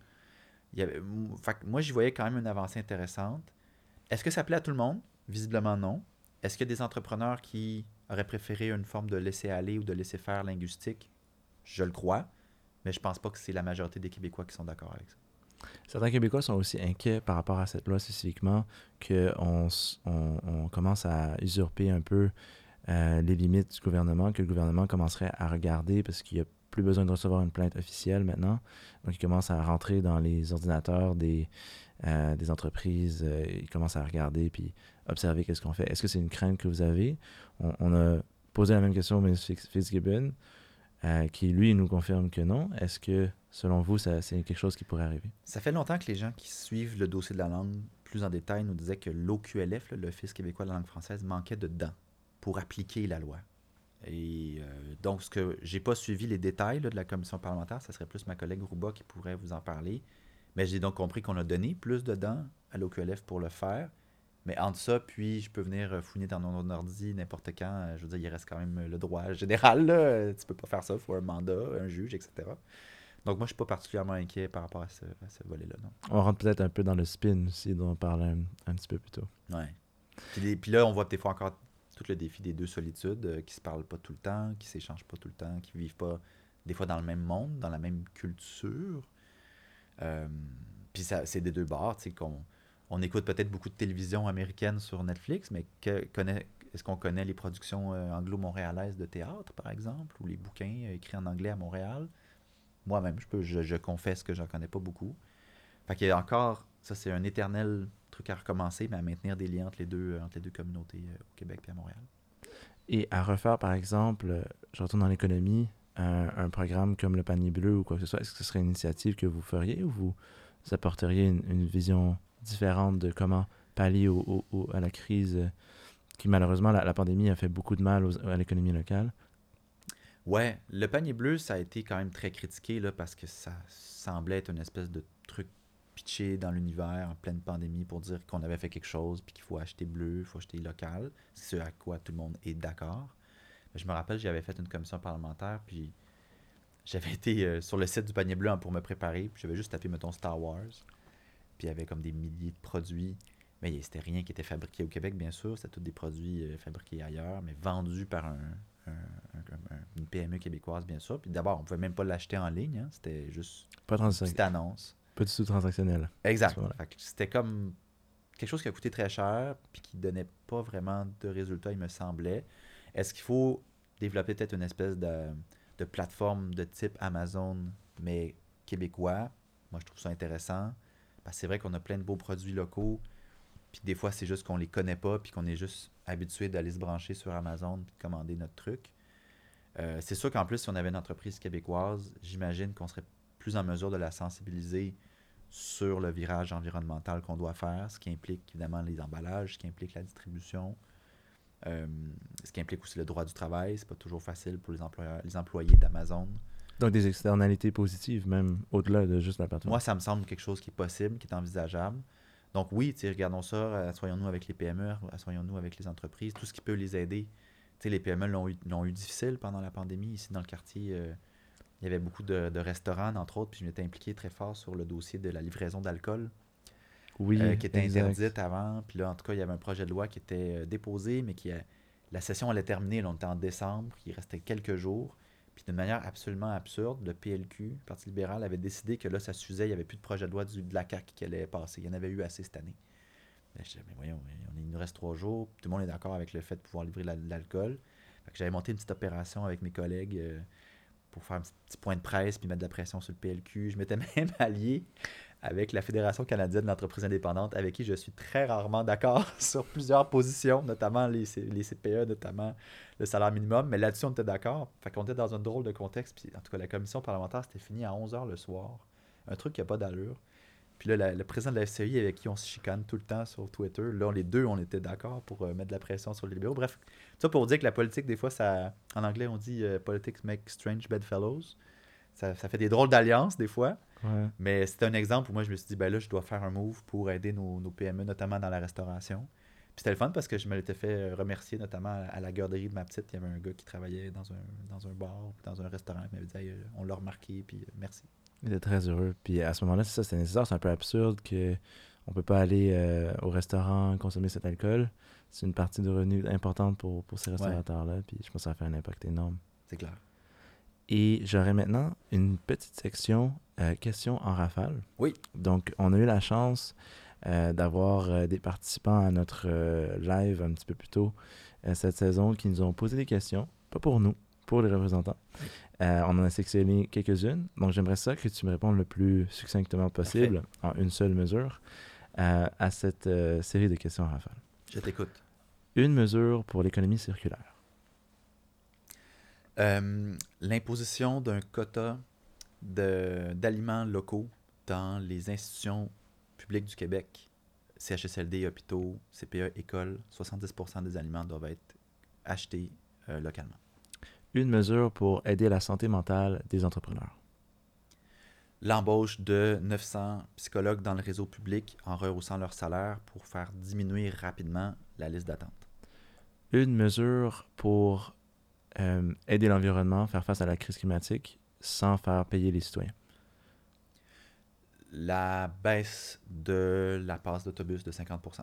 S2: Moi, j'y voyais quand même une avancée intéressante. Est-ce que ça plaît à tout le monde? Visiblement non. Est-ce qu'il y a des entrepreneurs qui auraient préféré une forme de laisser-aller ou de laisser-faire linguistique? Je le crois, mais je pense pas que c'est la majorité des Québécois qui sont d'accord avec ça.
S1: Certains Québécois sont aussi inquiets par rapport à cette loi spécifiquement qu'on on, on commence à usurper un peu euh, les limites du gouvernement, que le gouvernement commencerait à regarder parce qu'il n'y a plus besoin de recevoir une plainte officielle maintenant. Donc, il commence à rentrer dans les ordinateurs des, euh, entreprises, euh, il commence à regarder puis observer qu'est-ce qu'on fait. Est-ce que c'est une crainte que vous avez? On, a posé la même question au ministre Fitz- Fitzgibbon, qui lui nous confirme que non. Est-ce que, selon vous, c'est quelque chose qui pourrait arriver?
S2: Ça fait longtemps que les gens qui suivent le dossier de la langue plus en détail nous disaient que l'OQLF, l'Office québécois de la langue française, manquait de dents pour appliquer la loi. Et euh, donc, ce que j'ai pas suivi les détails là, de la commission parlementaire, ça serait plus ma collègue Rouba qui pourrait vous en parler. Mais j'ai donc compris qu'on a donné plus de dents à l'OQLF pour le faire, Mais entre ça, puis je peux venir euh, fouiner dans mon ordi n'importe quand. euh, Je veux dire, il reste quand même le droit général. Là. Tu peux pas faire ça, il faut un mandat, un juge, etc. Donc moi, je suis pas particulièrement inquiet par rapport à ce, ce volet-là.
S1: On rentre peut-être un peu dans le spin aussi, dont on parlait un, un petit peu plus tôt.
S2: Ouais. Puis, puis là, on voit des fois encore tout le défi des deux solitudes, euh, qui se parlent pas tout le temps, qui s'échangent pas tout le temps, qui vivent pas des fois dans le même monde, dans la même culture. Euh, puis c'est des deux bords, tu sais, qu'on on écoute peut-être beaucoup de télévision américaine sur Netflix, mais que, connaît, est-ce qu'on connaît les productions euh, anglo-montréalaises de théâtre, par exemple, ou les bouquins euh, écrits en anglais à Montréal? Moi-même, je, peux, je, je confesse que j'en connais pas beaucoup. Fait qu'il y a encore, ça c'est un éternel truc à recommencer, mais à maintenir des liens entre les deux, euh, entre les deux communautés euh, au Québec et à Montréal.
S1: Et à refaire, par exemple, euh, je retourne dans l'économie, un, un programme comme le panier bleu ou quoi que ce soit, est-ce que ce serait une initiative que vous feriez ou vous apporteriez une, une vision différente de comment pallier au- au- au- à la crise qui, malheureusement, la, la pandémie a fait beaucoup de mal aux- à l'économie locale?
S2: Ouais, le panier bleu, ça a été quand même très critiqué là, parce que ça semblait être une espèce de truc pitché dans l'univers en pleine pandémie pour dire qu'on avait fait quelque chose puis qu'il faut acheter bleu, il faut acheter local. C'est ce à quoi tout le monde est d'accord. Je me rappelle, j'avais fait une commission parlementaire puis j'avais été euh, sur le site du panier bleu hein, pour me préparer puis j'avais juste tapé, mettons, Star Wars. Puis il y avait comme des milliers de produits. Mais c'était rien qui était fabriqué au Québec, bien sûr. C'était tous des produits euh, fabriqués ailleurs, mais vendus par un, un- un- un- une PME québécoise, bien sûr. Puis d'abord, on pouvait même pas l'acheter en ligne. hein. C'était juste
S1: Pas,
S2: une petite annonce.
S1: Pas du tout transactionnel.
S2: Exact.
S1: Voilà.
S2: C'était comme quelque chose qui a coûté très cher puis qui donnait pas vraiment de résultats, il me semblait. Est-ce qu'il faut développer peut-être une espèce de, de plateforme de type Amazon, mais québécois? Moi, je trouve ça intéressant. Parce que c'est vrai qu'on a plein de beaux produits locaux. Puis des fois, c'est juste qu'on les connaît pas, puis qu'on est juste habitué d'aller se brancher sur Amazon puis de commander notre truc. Euh, c'est sûr qu'en plus, si on avait une entreprise québécoise, j'imagine qu'on serait plus en mesure de la sensibiliser sur le virage environnemental qu'on doit faire, ce qui implique évidemment les emballages, ce qui implique la distribution, euh, ce qui implique aussi le droit du travail. C'est pas toujours facile pour les, employeurs, les employés d'Amazon.
S1: Donc des externalités positives, même au-delà de juste la plateforme.
S2: Moi, ça me semble quelque chose qui est possible, qui est envisageable. Donc oui, regardons ça, soyons-nous avec les PME, soyons-nous avec les entreprises, tout ce qui peut les aider. Les PME l'ont eu, eu difficile pendant la pandémie. Ici, dans le quartier, euh, il y avait beaucoup de, de restaurants, entre autres, puis je m'étais impliqué très fort sur le dossier de la livraison d'alcool.
S1: oui,
S2: euh, qui était
S1: exact.
S2: interdite avant. Puis là, en tout cas, il y avait un projet de loi qui était euh, déposé, mais qui a- la session allait terminer. Là, on était en décembre, il restait quelques jours. Puis d'une manière absolument absurde, le PLQ, le Parti libéral, avait décidé que là, ça suffisait, il n'y avait plus de projet de loi du, de la CAQ qui allait passer. Il y en avait eu assez cette année. Là, je disais, mais voyons, on il nous reste trois jours. Tout le monde est d'accord avec le fait de pouvoir livrer l'alcool. J'avais monté une petite opération avec mes collègues euh, pour faire un petit, point de presse puis mettre de la pression sur le PLQ. Je m'étais même allié avec la Fédération canadienne de l'entreprise indépendante, avec qui je suis très rarement d'accord sur plusieurs positions, notamment les, les CPE, notamment le salaire minimum. Mais là-dessus, on était d'accord. Fait qu'on était dans un drôle de contexte. Puis, en tout cas, la commission parlementaire, c'était fini à 11h le soir. Un truc qui n'a pas d'allure. Puis là, la- le président de la FCI, avec qui on se chicane tout le temps sur Twitter, là, les deux, on était d'accord pour euh, mettre de la pression sur les libéraux. Bref, ça pour dire que la politique, des fois, ça, en anglais, on dit euh, politics make strange bedfellows. Ça, ça fait des drôles d'alliances, des fois.
S1: Ouais.
S2: Mais c'était un exemple où moi, je me suis dit, ben là, je dois faire un move pour aider nos, nos PME, notamment dans la restauration. Puis c'était le fun parce que je me l'étais fait euh, remercier, notamment à, la garderie de ma petite. Il y avait un gars qui travaillait dans un, dans un bar, dans un restaurant. Il m'avait dit, Hey, on l'a remarqué, puis merci.
S1: Il était très heureux. Puis à ce moment-là, c'est ça, c'est nécessaire. C'est un peu absurde que on peut pas aller euh, au restaurant consommer cet alcool. C'est une partie de revenu importante pour, pour ces restaurateurs-là. Puis je pense que ça fait un impact énorme.
S2: C'est clair.
S1: Et j'aurais maintenant une petite section euh, questions en rafale.
S2: Oui.
S1: Donc, on a eu la chance euh, d'avoir des participants à notre live un petit peu plus tôt cette saison qui nous ont posé des questions, pas pour nous, pour les représentants. Euh, on en a sélectionné quelques-unes. Donc, j'aimerais ça que tu me répondes le plus succinctement possible, en une seule mesure, euh, à cette euh, série de questions rafale.
S2: Je t'écoute.
S1: Une mesure pour l'économie circulaire.
S2: L'imposition d'un quota d'aliments locaux dans les institutions publiques du Québec, CHSLD, hôpitaux, CPE, écoles, 70% des aliments doivent être achetés localement.
S1: Une mesure pour aider la santé mentale des entrepreneurs?
S2: l'embauche de 900 psychologues dans le réseau public en rehaussant leur salaire pour faire diminuer rapidement la liste d'attente.
S1: Une mesure pour euh, aider l'environnement, faire face à la crise climatique sans faire payer les citoyens.
S2: La baisse de la passe d'autobus de 50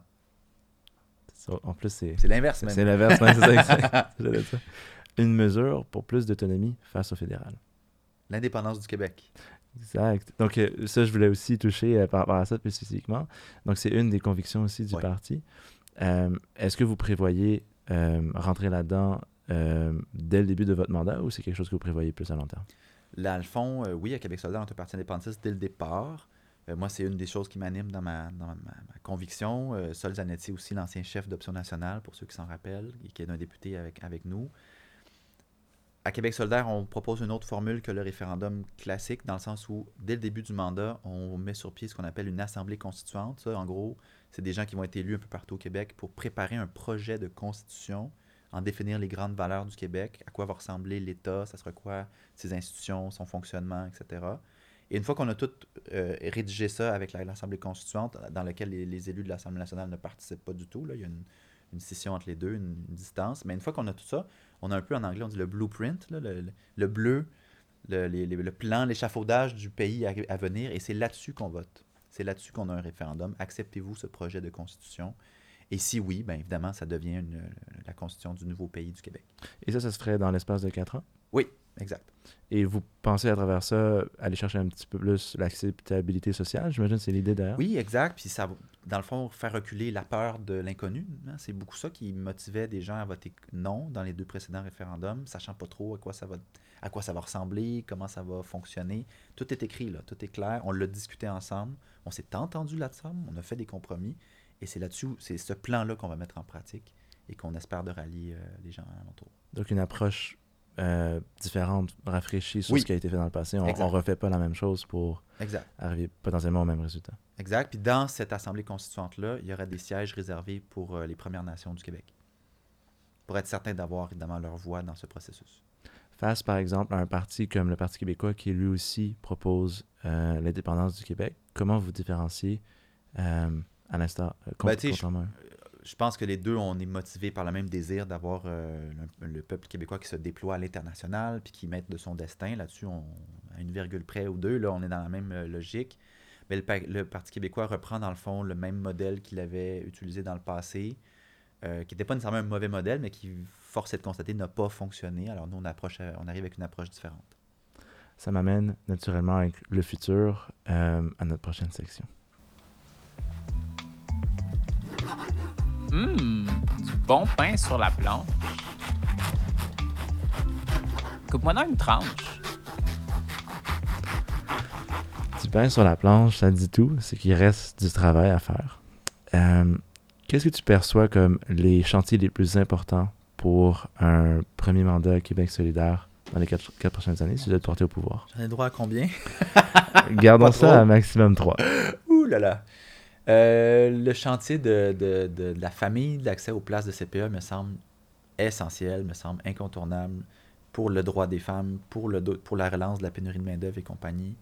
S1: Ça, en plus, c'est
S2: C'est l'inverse même.
S1: c'est l'inverse. c'est ça, Une mesure pour plus d'autonomie face au fédéral.
S2: L'indépendance du Québec.
S1: Exact. Donc, euh, ça, je voulais aussi toucher euh, par rapport à ça plus spécifiquement. Donc, c'est une des convictions aussi du parti. Euh, Est-ce que vous prévoyez rentrer là-dedans dès le début de votre mandat ou c'est quelque chose que vous prévoyez plus à long terme?
S2: Là, le fond, oui, à Québec solidaire, on est un parti indépendantiste dès le départ. Moi, c'est une des choses qui m'anime dans, ma, dans ma, ma conviction. Sol Zanetti aussi, l'ancien chef d'Option nationale, pour ceux qui s'en rappellent, et qui est un député avec, avec nous. À Québec solidaire, on propose une autre formule que le référendum classique, dans le sens où, dès le début du mandat, on met sur pied ce qu'on appelle une assemblée constituante. Ça, en gros, c'est des gens qui vont être élus un peu partout au Québec pour préparer un projet de constitution, en définir les grandes valeurs du Québec, à quoi va ressembler l'État, ça sera quoi ses institutions, son fonctionnement, etc. Et une fois qu'on a tout euh, rédigé ça avec la- l'Assemblée constituante, dans laquelle les, les élus de l'Assemblée nationale ne participent pas du tout, là, il y a une, une scission entre les deux, une, une distance, mais une fois qu'on a tout ça, on a un peu en anglais, on dit le blueprint, là, le, le- le bleu, le, les- les- le plan, l'échafaudage du pays à, à venir, et c'est là-dessus qu'on vote. C'est là-dessus qu'on a un référendum. Acceptez-vous ce projet de constitution? Et si oui, bien évidemment, ça devient une- la constitution du nouveau pays du Québec.
S1: Et ça, ça se ferait dans l'espace de quatre ans?
S2: Oui, exact.
S1: Et vous pensez à travers ça aller chercher un petit peu plus l'acceptabilité sociale? J'imagine c'est l'idée derrière.
S2: Oui, exact. Puis ça, dans le fond, faire reculer la peur de l'inconnu. hein. C'est beaucoup ça qui motivait des gens à voter non dans les deux précédents référendums, sachant pas trop à quoi ça va, à quoi ça va ressembler, comment ça va fonctionner. Tout est écrit, là. Tout est clair. On l'a discuté ensemble. On s'est entendu là-dessus. On a fait des compromis. Et c'est là-dessus, c'est ce plan-là qu'on va mettre en pratique et qu'on espère de rallier euh, les gens à l'entour.
S1: Donc, une approche euh, différente, rafraîchie sur
S2: Oui.
S1: ce qui a été fait dans le passé. On ne refait pas la même chose pour
S2: Exact.
S1: arriver potentiellement au même résultat.
S2: Exact. Puis dans cette assemblée constituante-là, il y aura des sièges réservés pour euh, les Premières Nations du Québec. Pour être certain d'avoir évidemment leur voix dans ce processus.
S1: Face, par exemple, à un parti comme le Parti québécois qui lui aussi propose euh, l'indépendance du Québec, comment vous différenciez euh, à l'instar contre-
S2: Ben, je- pense que les deux, on est motivés par le même désir d'avoir euh, le, le peuple québécois qui se déploie à l'international puis qui mette de son destin. Là-dessus, à une virgule près ou deux, là, on est dans la même euh, logique. Mais le, le Parti québécois reprend dans le fond le même modèle qu'il avait utilisé dans le passé, euh, qui n'était pas nécessairement un mauvais modèle, mais qui, force est de constater, n'a pas fonctionné. Alors nous, on, approche, on arrive avec une approche différente.
S1: Ça m'amène naturellement avec le futur à notre prochaine section.
S3: Hum, du bon pain sur la planche. Coupe-moi dans une tranche.
S1: Du pain sur la planche, ça dit tout. C'est qu'il reste du travail à faire. Euh, Qu'est-ce que tu perçois comme les chantiers les plus importants pour un premier mandat à Québec solidaire dans les quatre, quatre prochaines années si vous êtes porté au pouvoir?
S2: J'en ai droit à combien?
S1: Gardons ça à maximum 3.
S2: Ouh là là. Euh, le chantier de, la famille, de l'accès aux places de CPE me semble essentiel, me semble incontournable pour le droit des femmes, pour, la relance de la pénurie de main-d'œuvre et compagnie,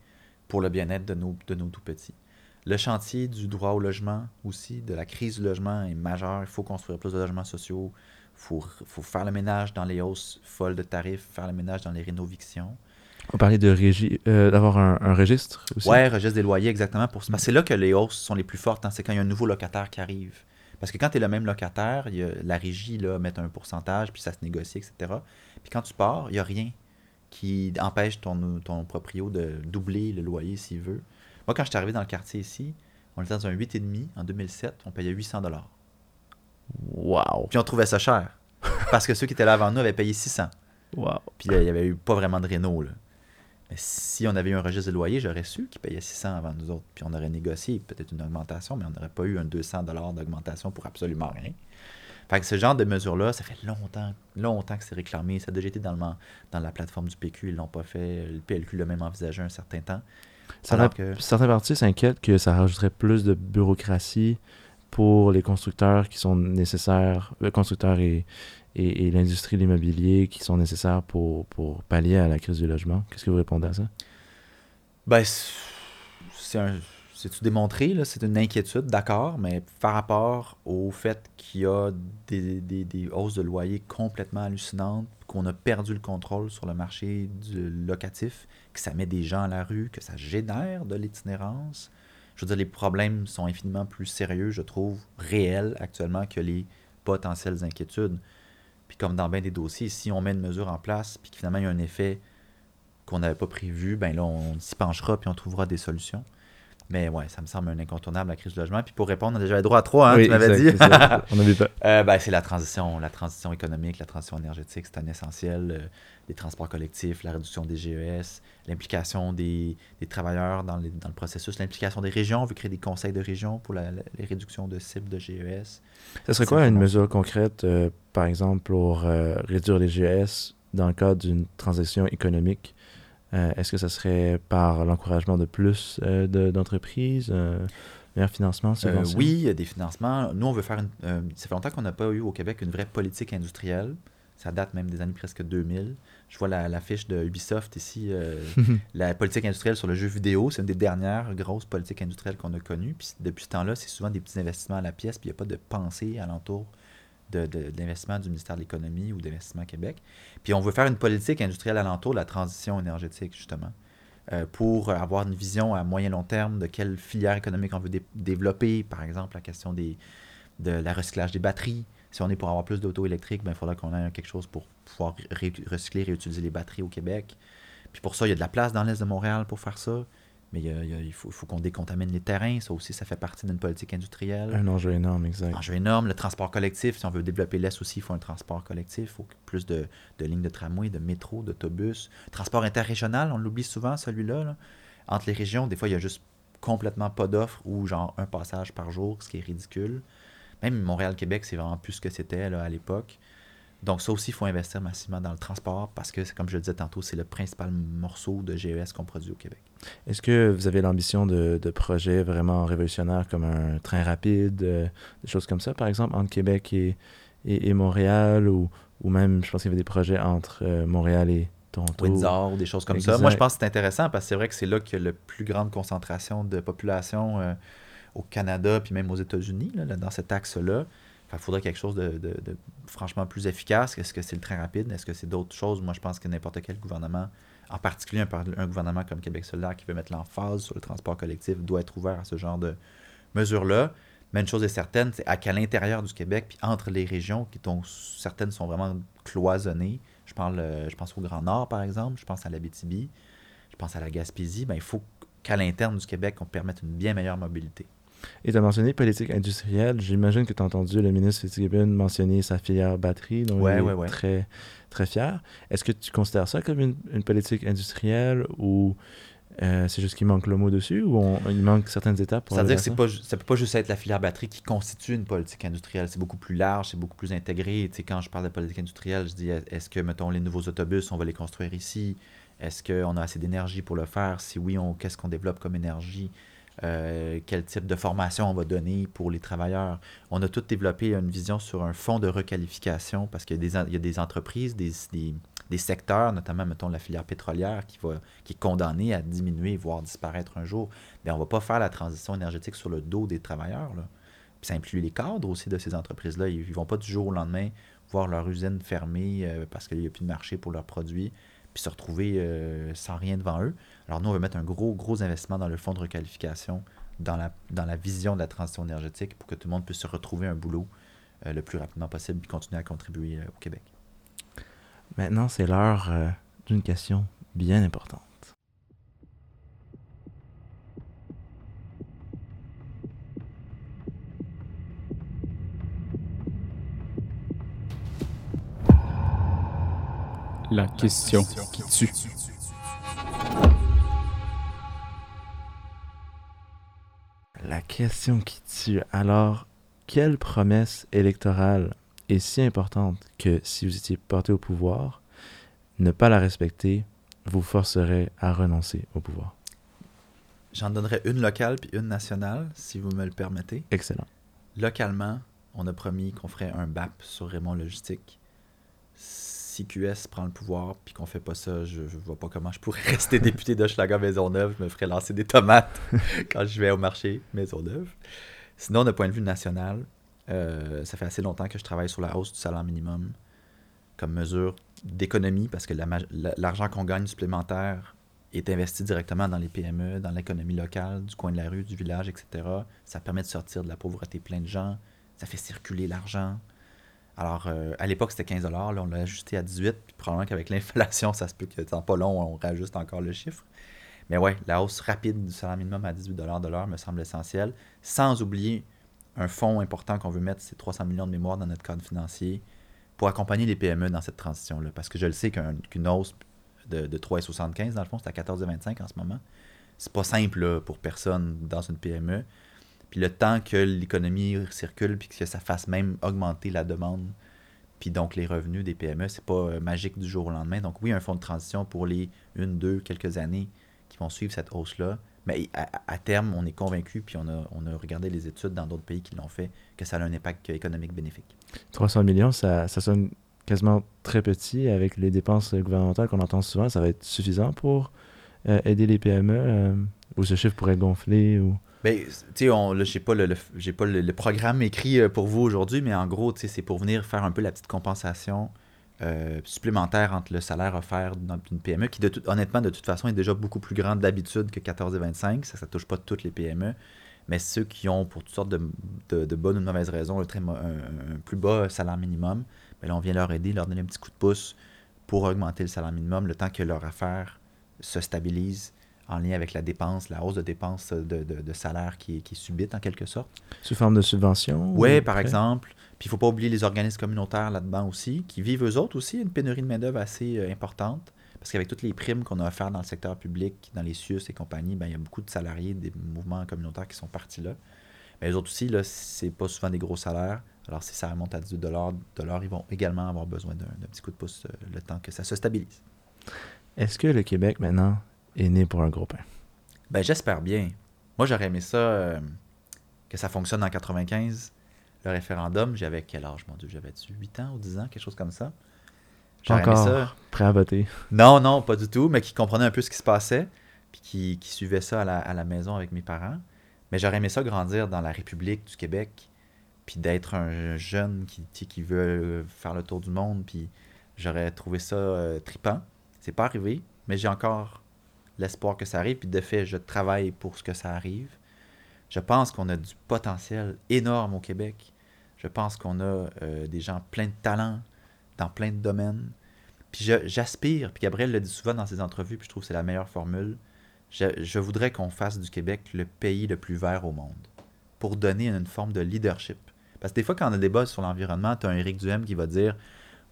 S2: pour le bien-être de nos, de nos tout-petits. Le chantier du droit au logement aussi, de la crise du logement est majeur. Il faut construire plus de logements sociaux. Il faut, faut faire le ménage dans les hausses folles de tarifs, faire le ménage dans les rénovictions.
S1: On parlait de régie, euh, d'avoir un, un registre aussi.
S2: Ouais, registre des loyers, exactement. Pour... c'est là que les hausses sont les plus fortes, hein, c'est quand il y a un nouveau locataire qui arrive. Parce que quand tu es le même locataire, il y a la régie là, met un pourcentage, puis ça se négocie, etc. Puis quand tu pars, il n'y a rien qui empêche ton, ton proprio de doubler le loyer s'il veut. Moi, quand je suis arrivé dans le quartier ici, on était dans un 8,5 en 2007, on payait 800 dollars.
S1: Wow.
S2: Puis on trouvait ça cher. Parce que ceux qui étaient là avant nous avaient payé 600.
S1: Wow.
S2: Puis là, il n'y avait eu pas vraiment de réno. Là. Mais si on avait eu un registre de loyer, j'aurais su qu'ils payaient 600 avant nous autres. Puis on aurait négocié peut-être une augmentation, mais on n'aurait pas eu un 200 d'augmentation pour absolument rien. Fait que ce genre de mesures-là, ça fait longtemps, longtemps que c'est réclamé. Ça a déjà été dans, le, dans la plateforme du PQ, ils l'ont pas fait. Le PLQ l'a même envisagé un certain temps.
S1: Certains,
S2: que-
S1: certains partis s'inquiètent que ça rajouterait plus de bureaucratie pour les constructeurs qui sont nécessaires, les constructeurs et, et, l'industrie de l'immobilier qui sont nécessaires pour, pour pallier à la crise du logement. Qu'est-ce que vous répondez à ça?
S2: Ben, c'est un. C'est-tu démontré? C'est une inquiétude, d'accord, mais par rapport au fait qu'il y a des, des, des, hausses de loyers complètement hallucinantes, qu'on a perdu le contrôle sur le marché du locatif, que ça met des gens à la rue, que ça génère de l'itinérance. Je veux dire, les problèmes sont infiniment plus sérieux, je trouve, réels actuellement que les potentielles inquiétudes. Puis comme dans bien des dossiers, si on met une mesure en place, puis que finalement il y a un effet qu'on n'avait pas prévu, ben là, on s'y penchera puis on trouvera des solutions. Mais ouais, ça me semble un incontournable, la crise du logement. Puis pour répondre, on a déjà le droit à trois, hein, tu m'avais dit.
S1: on n'avait pas.
S2: Euh, ben, c'est la transition, la transition économique, la transition énergétique, c'est un essentiel. Euh, les transports collectifs, la réduction des GES, l'implication des, des, travailleurs dans, les, dans le processus, l'implication des régions. On veut créer des conseils de région pour la, les réductions de cibles de GES.
S1: Ça serait quoi une mesure concrète, euh, par exemple, pour réduire les GES dans le cadre d'une transition économique? euh, est-ce que ça serait par l'encouragement de plus euh, d'entreprises, euh, meilleur financement,
S2: Oui, il y a des financements. Nous, on veut faire une. ça fait longtemps qu'on n'a pas eu au Québec une vraie politique industrielle. Ça date même des années presque 2000. Je vois l'affiche de Ubisoft ici, la politique industrielle sur le jeu vidéo. C'est une des dernières grosses politiques industrielles qu'on a connues. Puis depuis ce temps-là, c'est souvent des petits investissements à la pièce, puis il n'y a pas de pensée alentour de, du ministère de l'Économie ou d'Investissement Québec. Puis on veut faire une politique industrielle alentour de la transition énergétique, justement, euh, pour avoir une vision à moyen long terme de quelle filière économique on veut développer. Par exemple, la question des, de la recyclage des batteries. Si on est pour avoir plus d'auto électriques, ben, il faudra qu'on ait quelque chose pour pouvoir recycler, réutiliser les batteries au Québec. Puis pour ça, il y a de la place dans l'Est de Montréal pour faire ça mais il, faut, qu'on décontamine les terrains. Ça aussi, ça fait partie d'une politique industrielle.
S1: Un enjeu énorme, exact.
S2: Un enjeu énorme. Le transport collectif, si on veut développer l'Est aussi, il faut un transport collectif. Il faut plus de, lignes de tramway, de métro, d'autobus. Transport interrégional, on l'oublie souvent, celui-là. Entre les régions, des fois, il y a juste complètement pas d'offres ou genre un passage par jour, ce qui est ridicule. Même Montréal-Québec, c'est vraiment plus ce que c'était à l'époque. Donc ça aussi, il faut investir massivement dans le transport parce que, comme je le disais tantôt, c'est le principal morceau de GES qu'on produit au Québec.
S1: Est-ce que vous avez l'ambition de, projets vraiment révolutionnaires comme un train rapide, euh, des choses comme ça, par exemple, entre Québec et, et, Montréal ou, ou, même, je pense qu'il y avait des projets entre euh, Montréal et Toronto?
S2: Windsor ou des choses comme ça. Moi, je pense que c'est intéressant parce que c'est vrai que c'est là qu'il y a la plus grande concentration de population euh, au Canada puis même aux États-Unis, dans cet axe-là. Il faudrait quelque chose de, franchement plus efficace. Est-ce que c'est le train rapide? Est-ce que c'est d'autres choses? Moi, je pense que n'importe quel gouvernement, en particulier un, gouvernement comme Québec solidaire qui veut mettre l'emphase sur le transport collectif, doit être ouvert à ce genre de mesures-là. Mais une chose est certaine, c'est qu'à l'intérieur du Québec, puis entre les régions, qui sont, certaines sont vraiment cloisonnées, je, parle, euh, je pense au Grand Nord, par exemple, je pense à l'Abitibi, je pense à la Gaspésie, ben, il faut qu'à l'interne du Québec, on permette une bien meilleure mobilité.
S1: Et tu as mentionné politique industrielle. J'imagine que tu as entendu le ministre Fitzgibbon mentionner sa filière batterie, dont il est très, très fier. Est-ce que tu considères ça comme une, politique industrielle ou euh, c'est juste qu'il manque le mot dessus ou il manque certaines étapes pour
S2: C'est-à-dire que pas, ça peut pas juste être la filière batterie qui constitue une politique industrielle. C'est beaucoup plus large, c'est beaucoup plus intégré. Tu sais, quand je parle de politique industrielle, je dis est-ce que, mettons, les nouveaux autobus, on va les construire ici? Est-ce qu'on a assez d'énergie pour le faire? Si oui, qu'est-ce qu'on développe comme énergie? Euh, quel type de formation on va donner pour les travailleurs. On a tout développé une vision sur un fonds de requalification parce qu'il y, a des entreprises, des, secteurs, notamment, mettons, la filière pétrolière qui, va, qui est condamnée à diminuer, voire disparaître un jour. Mais on ne va pas faire la transition énergétique sur le dos des travailleurs. Là. Puis ça inclut les cadres aussi de ces entreprises-là. Ils ne vont pas du jour au lendemain voir leur usine fermée euh, parce qu'il n'y a plus de marché pour leurs produits puis se retrouver euh, sans rien devant eux. Alors nous, on veut mettre un gros, gros investissement dans le fonds de requalification, dans la, dans la vision de la transition énergétique pour que tout le monde puisse se retrouver un boulot euh, le plus rapidement possible et continuer à contribuer euh, au Québec.
S1: Maintenant, c'est l'heure d'une question bien importante.
S3: La question qui tue.
S1: Question qui tue. Alors, quelle promesse électorale est si importante que si vous étiez porté au pouvoir, ne pas la respecter vous forcerait à renoncer au pouvoir?
S2: J'en donnerai une locale puis une nationale, si vous me le permettez.
S1: Excellent.
S2: Localement, on a promis qu'on ferait un BAP sur Raymond Logistique si QS prend le pouvoir puis qu'on fait pas ça, je, je vois pas comment je pourrais rester député d'Hochelaga Maisonneuve. Je me ferais lancer des tomates quand je vais au marché Maisonneuve. Sinon, d'un point de vue national, euh, ça fait assez longtemps que je travaille sur la hausse du salaire minimum comme mesure d'économie parce que l'argent qu'on gagne supplémentaire est investi directement dans les PME, dans l'économie locale, du coin de la rue, du village, etc. Ça permet de sortir de la pauvreté plein de gens. Ça fait circuler l'argent. Alors, euh, à l'époque, c'était 15 Là, on l'a ajusté à 18 Puis probablement qu'avec l'inflation, ça se peut que dans pas long, on rajuste encore le chiffre. Mais ouais, la hausse rapide du salaire minimum à 18 de l'heure me semble essentielle. Sans oublier un fonds important qu'on veut mettre, c'est 300 millions de mémoire dans notre cadre financier pour accompagner les PME dans cette transition-là. Parce que je le sais qu'un- qu'une hausse de, de 3,75, dans le fond, c'est à 14,25 en ce moment. C'est pas simple pour personne dans une PME. Puis le temps que l'économie circule, puis que ça fasse même augmenter la demande, puis donc les revenus des PME, c'est pas euh, magique du jour au lendemain. Donc oui, un fonds de transition pour les une, deux, quelques années qui vont suivre cette hausse-là. Mais à, terme, on est convaincu, puis on a, on a regardé les études dans d'autres pays qui l'ont fait, que ça a un impact économique bénéfique.
S1: 300 millions, ça, ça sonne quasiment très petit avec les dépenses gouvernementales qu'on entend souvent. Ça va être suffisant pour euh, aider les PME euh, ou ce chiffre pourrait gonfler ou...
S2: Ben, tu sais, là, j'ai pas le, le- j'ai pas le, le programme écrit euh, pour vous aujourd'hui, mais en gros, tu sais, c'est pour venir faire un peu la petite compensation euh, supplémentaire entre le salaire offert dans une PME, qui de tout- honnêtement, de toute façon, est déjà beaucoup plus grande d'habitude que 14,25. Ça, ça touche pas toutes les PME. Mais ceux qui ont, pour toutes sortes de, de- bonnes ou de mauvaises raisons, un, très un- un plus bas salaire minimum, ben là, on vient leur aider, leur donner un petit coup de pouce pour augmenter le salaire minimum le temps que leur affaire se stabilise en lien avec la dépense, la hausse de dépenses de, de- de salaire qui est, qui est subite en quelque sorte.
S1: Sous forme de subvention?
S2: Oui,
S1: ou
S2: par exemple. Puis il faut pas oublier les organismes communautaires là-dedans aussi, qui vivent eux autres aussi une pénurie de main-d'œuvre assez euh, importante. Parce qu'avec toutes les primes qu'on a offertes dans le secteur public, dans les CIUS et compagnie, ben, il y a beaucoup de salariés des mouvements communautaires qui sont partis là. Mais les autres aussi, là, c'est pas souvent des gros salaires. Alors si ça remonte à 18 de l'heure, ils vont également avoir besoin d'un d'un petit coup de pouce euh, le temps que ça se stabilise.
S1: Est-ce que le Québec, maintenant, est né pour un gros pain?
S2: Ben, j'espère bien. Moi, j'aurais aimé ça, euh, que ça fonctionne en 95, le référendum. J'avais quel âge, mon Dieu? J'avais 8 ans ou 10 ans, quelque chose comme ça. J'aurais aimé ça.
S1: prêt à voter.
S2: Non, non, pas du tout, mais qui comprenait un peu ce qui se passait, puis qui, qui suivait ça à la, à la maison avec mes parents. Mais j'aurais aimé ça grandir dans la République du Québec, puis d'être un jeune qui, qui veut faire le tour du monde, puis j'aurais trouvé ça euh, tripant. C'est pas arrivé, mais j'ai encore l'espoir que ça arrive, puis de fait, je travaille pour ce que ça arrive. Je pense qu'on a du potentiel énorme au Québec. Je pense qu'on a euh, des gens pleins de talent dans plein de domaines. Puis j'aspire, puis Gabriel le dit souvent dans ses entrevues, puis je trouve que c'est la meilleure formule. Je, voudrais qu'on fasse du Québec le pays le plus vert au monde pour donner une forme de leadership. Parce que des fois, quand on a des débats sur l'environnement, tu as un Éric Duhem qui va dire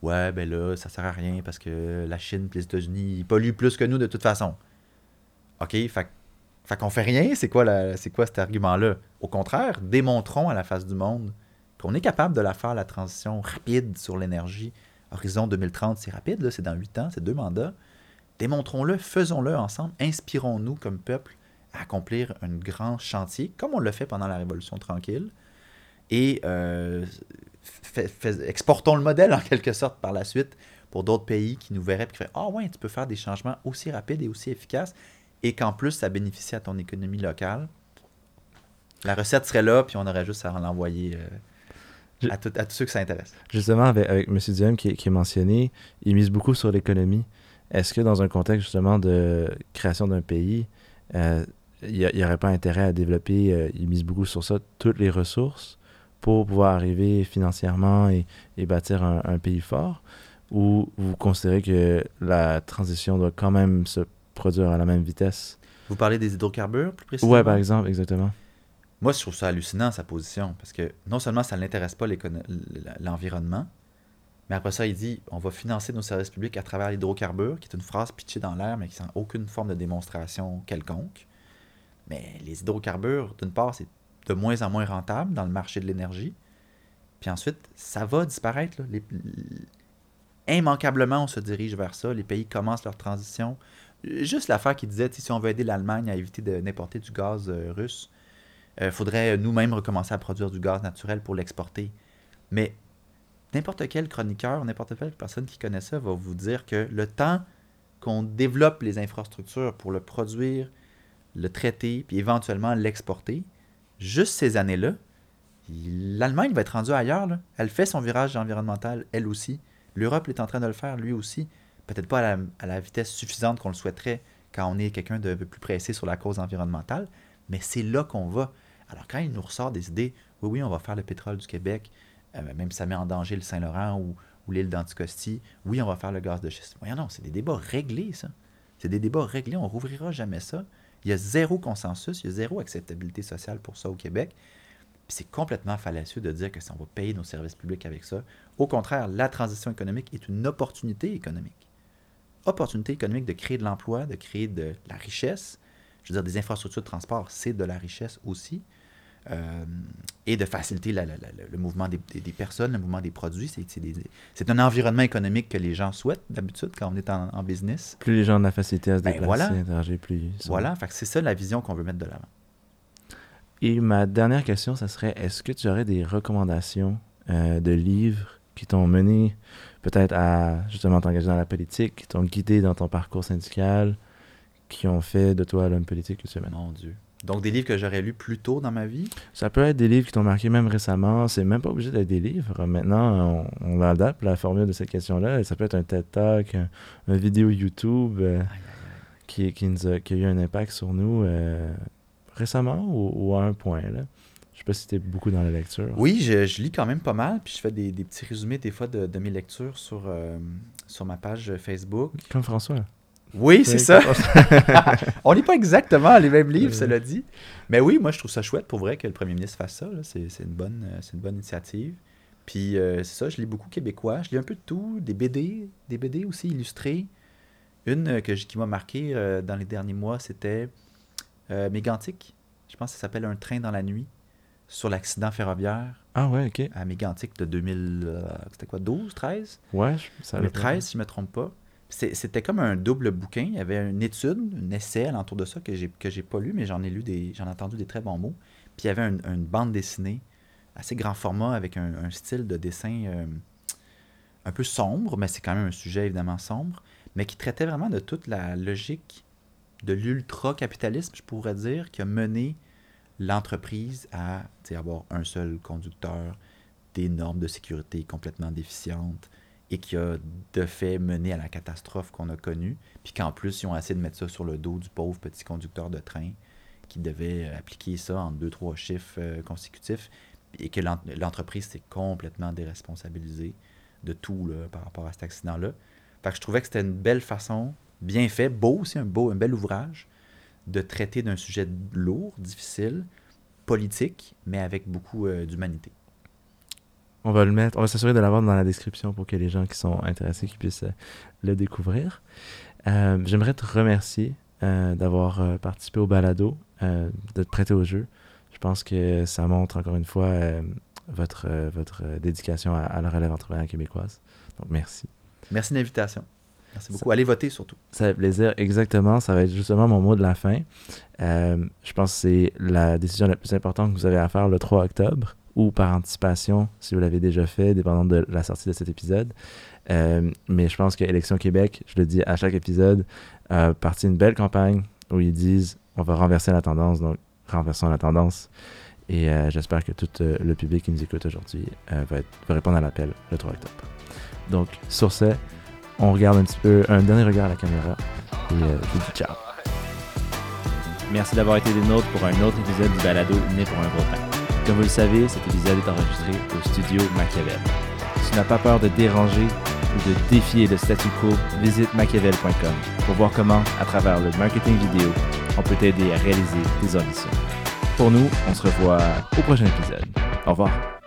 S2: Ouais, ben là, ça sert à rien parce que la Chine et les États-Unis polluent plus que nous de toute façon. OK, fait, fait qu'on fait rien, c'est quoi, quoi cet argument-là? Au contraire, démontrons à la face du monde qu'on est capable de la faire, la transition rapide sur l'énergie. Horizon 2030, c'est rapide, là, c'est dans 8 ans, c'est deux mandats. Démontrons-le, faisons-le ensemble, inspirons-nous comme peuple à accomplir un grand chantier, comme on l'a fait pendant la Révolution tranquille, et euh, exportons le modèle en quelque sorte par la suite pour d'autres pays qui nous verraient et qui feraient Ah ouais, tu peux faire des changements aussi rapides et aussi efficaces, et qu'en plus ça bénéficie à ton économie locale. La recette serait là, puis on aurait juste à l'envoyer euh, à, tout- à tous ceux que ça intéresse.
S1: Justement, avec, avec M. Duhem qui, qui est mentionné, il mise beaucoup sur l'économie. Est-ce que dans un contexte justement de création d'un pays, euh, il n'y aurait pas intérêt à développer, euh, il mise beaucoup sur ça, toutes les ressources pour pouvoir arriver financièrement et, et bâtir un, un pays fort? Ou vous considérez que la transition doit quand même se produire à la même vitesse?
S2: Vous parlez des hydrocarbures plus précisément?
S1: Ouais, par exemple, exactement.
S2: Moi, je trouve ça hallucinant, sa position, parce que non seulement ça ne l'intéresse pas l'environnement, mais après ça, il dit on va financer nos services publics à travers l'hydrocarbure, qui est une phrase pitchée dans l'air, mais qui sans aucune forme de démonstration quelconque. Mais les hydrocarbures, d'une part, c'est de moins en moins rentable dans le marché de l'énergie. Puis ensuite, ça va disparaître. là. Les- l- immanquablement, on se dirige vers ça. Les pays commencent leur transition. Juste l'affaire qui disait, si on veut aider l'Allemagne à éviter d'importer du gaz euh, russe, il faudrait nous-mêmes recommencer à produire du gaz naturel pour l'exporter. Mais n'importe quel chroniqueur, n'importe quelle personne qui connaît ça va vous dire que le temps qu'on développe les infrastructures pour le produire, le traiter, puis éventuellement l'exporter, juste ces années-là, l'Allemagne va être rendue ailleurs. Elle fait son virage environnemental, elle aussi. L'Europe est en train de le faire, lui aussi. Peut-être pas à la, vitesse suffisante qu'on le souhaiterait quand on est quelqu'un de plus pressé sur la cause environnementale, mais c'est là qu'on va. Alors quand il nous ressort des idées, oui, oui, on va faire le pétrole du Québec, euh, même si ça met en danger le Saint-Laurent ou, l'île d'Anticosti, oui, on va faire le gaz de schiste. Voyons non, c'est des débats réglés, ça. C'est des débats réglés, on rouvrira jamais ça. Il y a zéro consensus, il y a zéro acceptabilité sociale pour ça au Québec. Puis c'est complètement fallacieux de dire que si on va payer nos services publics avec ça. Au contraire, la transition économique est une opportunité économique. Opportunité économique de créer de l'emploi, de créer de la richesse. Je veux dire, des infrastructures de transport, c'est de la richesse aussi. Euh, et de faciliter la- la- la- le mouvement des, des- des personnes, le mouvement des produits. C'est- un environnement économique que les gens souhaitent d'habitude quand on est en, en business.
S1: Plus les gens ont la facilité à se
S2: Ben
S1: déplacer,
S2: voilà.
S1: interagir, plus
S2: Voilà, c'est ça la vision qu'on veut mettre de l'avant.
S1: Et ma dernière question, ça serait est-ce que tu aurais des recommandations euh, de livres qui t'ont mené peut-être à justement t'engager dans la politique, qui t'ont guidé dans ton parcours syndical, qui ont fait de toi l'homme politique que tu es maintenant?
S2: Mon Dieu. Donc, des livres que j'aurais lus plus tôt dans ma vie?
S1: Ça peut être des livres qui t'ont marqué même récemment. C'est même pas obligé d'être des livres. Maintenant, on, on adapte la formule de cette question-là. Ça peut être un TED Talk, un, un vidéo YouTube euh,
S2: Aïe, aïe, aïe.
S1: qui, qui, nous a, qui a eu un impact sur nous euh, récemment ou, ou à un point. Là. Je sais pas si tu beaucoup dans la lecture.
S2: Oui, je, je lis quand même pas mal, puis je fais des, des petits résumés des fois de, de mes lectures sur, euh, sur ma page Facebook.
S1: Comme François.
S2: Oui, c'est ça. On lit pas exactement les mêmes livres,
S1: Euh.
S2: cela dit. Mais oui, moi, je trouve ça chouette pour vrai que le premier ministre fasse ça. C'est une, bonne, euh, c'est une bonne initiative. Puis euh, c'est ça, je lis beaucoup québécois. Je lis un peu de tout, des BD, des BD aussi illustrées. Une que qui m'a marqué euh, dans les derniers mois, c'était euh, Mégantic. Je pense que ça s'appelle Un train dans la nuit sur l'accident ferroviaire
S1: ah ouais, ok.
S2: à Mégantic de 2000, euh, c'était quoi, 12, 13?
S1: Ouais, je- ça va
S2: 2013, si je ne me trompe pas. C'était comme un double bouquin. Il y avait une étude, un essai alentour de ça que j'ai que j'ai pas lu, mais j'en ai lu des, j'en ai entendu des très bons mots. Puis il y avait un- une bande dessinée assez grand format avec un, un style de dessin euh, un peu sombre, mais c'est quand même un sujet évidemment sombre, mais qui traitait vraiment de toute la logique de l'ultra-capitalisme, je pourrais dire, qui a mené l'entreprise à avoir un seul conducteur, des normes de sécurité complètement déficientes, et qui a de fait mené à la catastrophe qu'on a connue, puis qu'en plus, ils ont essayé de mettre ça sur le dos du pauvre petit conducteur de train qui devait euh, appliquer ça en deux, trois chiffres euh, consécutifs, et que l'en- l'entreprise s'est complètement déresponsabilisée de tout là, par rapport à cet accident-là. Je trouvais que c'était une belle façon, bien fait, beau aussi, un, beau, un bel ouvrage, de traiter d'un sujet lourd, difficile, politique, mais avec beaucoup euh, d'humanité.
S1: On va le mettre, on va s'assurer de l'avoir dans la description pour que les gens qui sont intéressés qui puissent euh, le découvrir. Euh, J'aimerais te remercier d'avoir participé au balado, de te prêter au jeu. Je pense que ça montre encore une fois votre, votre dédication à, à la relève entrepreneuriale québécoise. Donc merci.
S2: Merci de l'invitation. Merci beaucoup. Allez voter surtout.
S1: Ça fait plaisir, exactement. Ça va être justement mon mot de la fin. Euh, je pense que c'est la décision la plus importante que vous avez à faire le 3 octobre ou par anticipation si vous l'avez déjà fait, dépendant de la sortie de cet épisode. Euh, mais je pense que Élection Québec, je le dis à chaque épisode, a parti une belle campagne où ils disent on va renverser la tendance, donc renversons la tendance. Et euh, j'espère que tout euh, le public qui nous écoute aujourd'hui euh, va répondre à l'appel le 3 octobre. Donc, sur ce, on regarde un petit peu, un dernier regard à la caméra. Et euh, je vous dis ciao.
S4: Merci d'avoir été des nôtres pour un autre épisode du balado Né pour un gros pain. Comme vous le savez, cet épisode est enregistré au studio Machiavel. Si tu n'as pas peur de déranger ou de défier le statu quo, visite machiavel.com pour voir comment, à travers le marketing vidéo, on peut t'aider à réaliser tes ambitions. Pour nous, on se revoit au prochain épisode. Au revoir.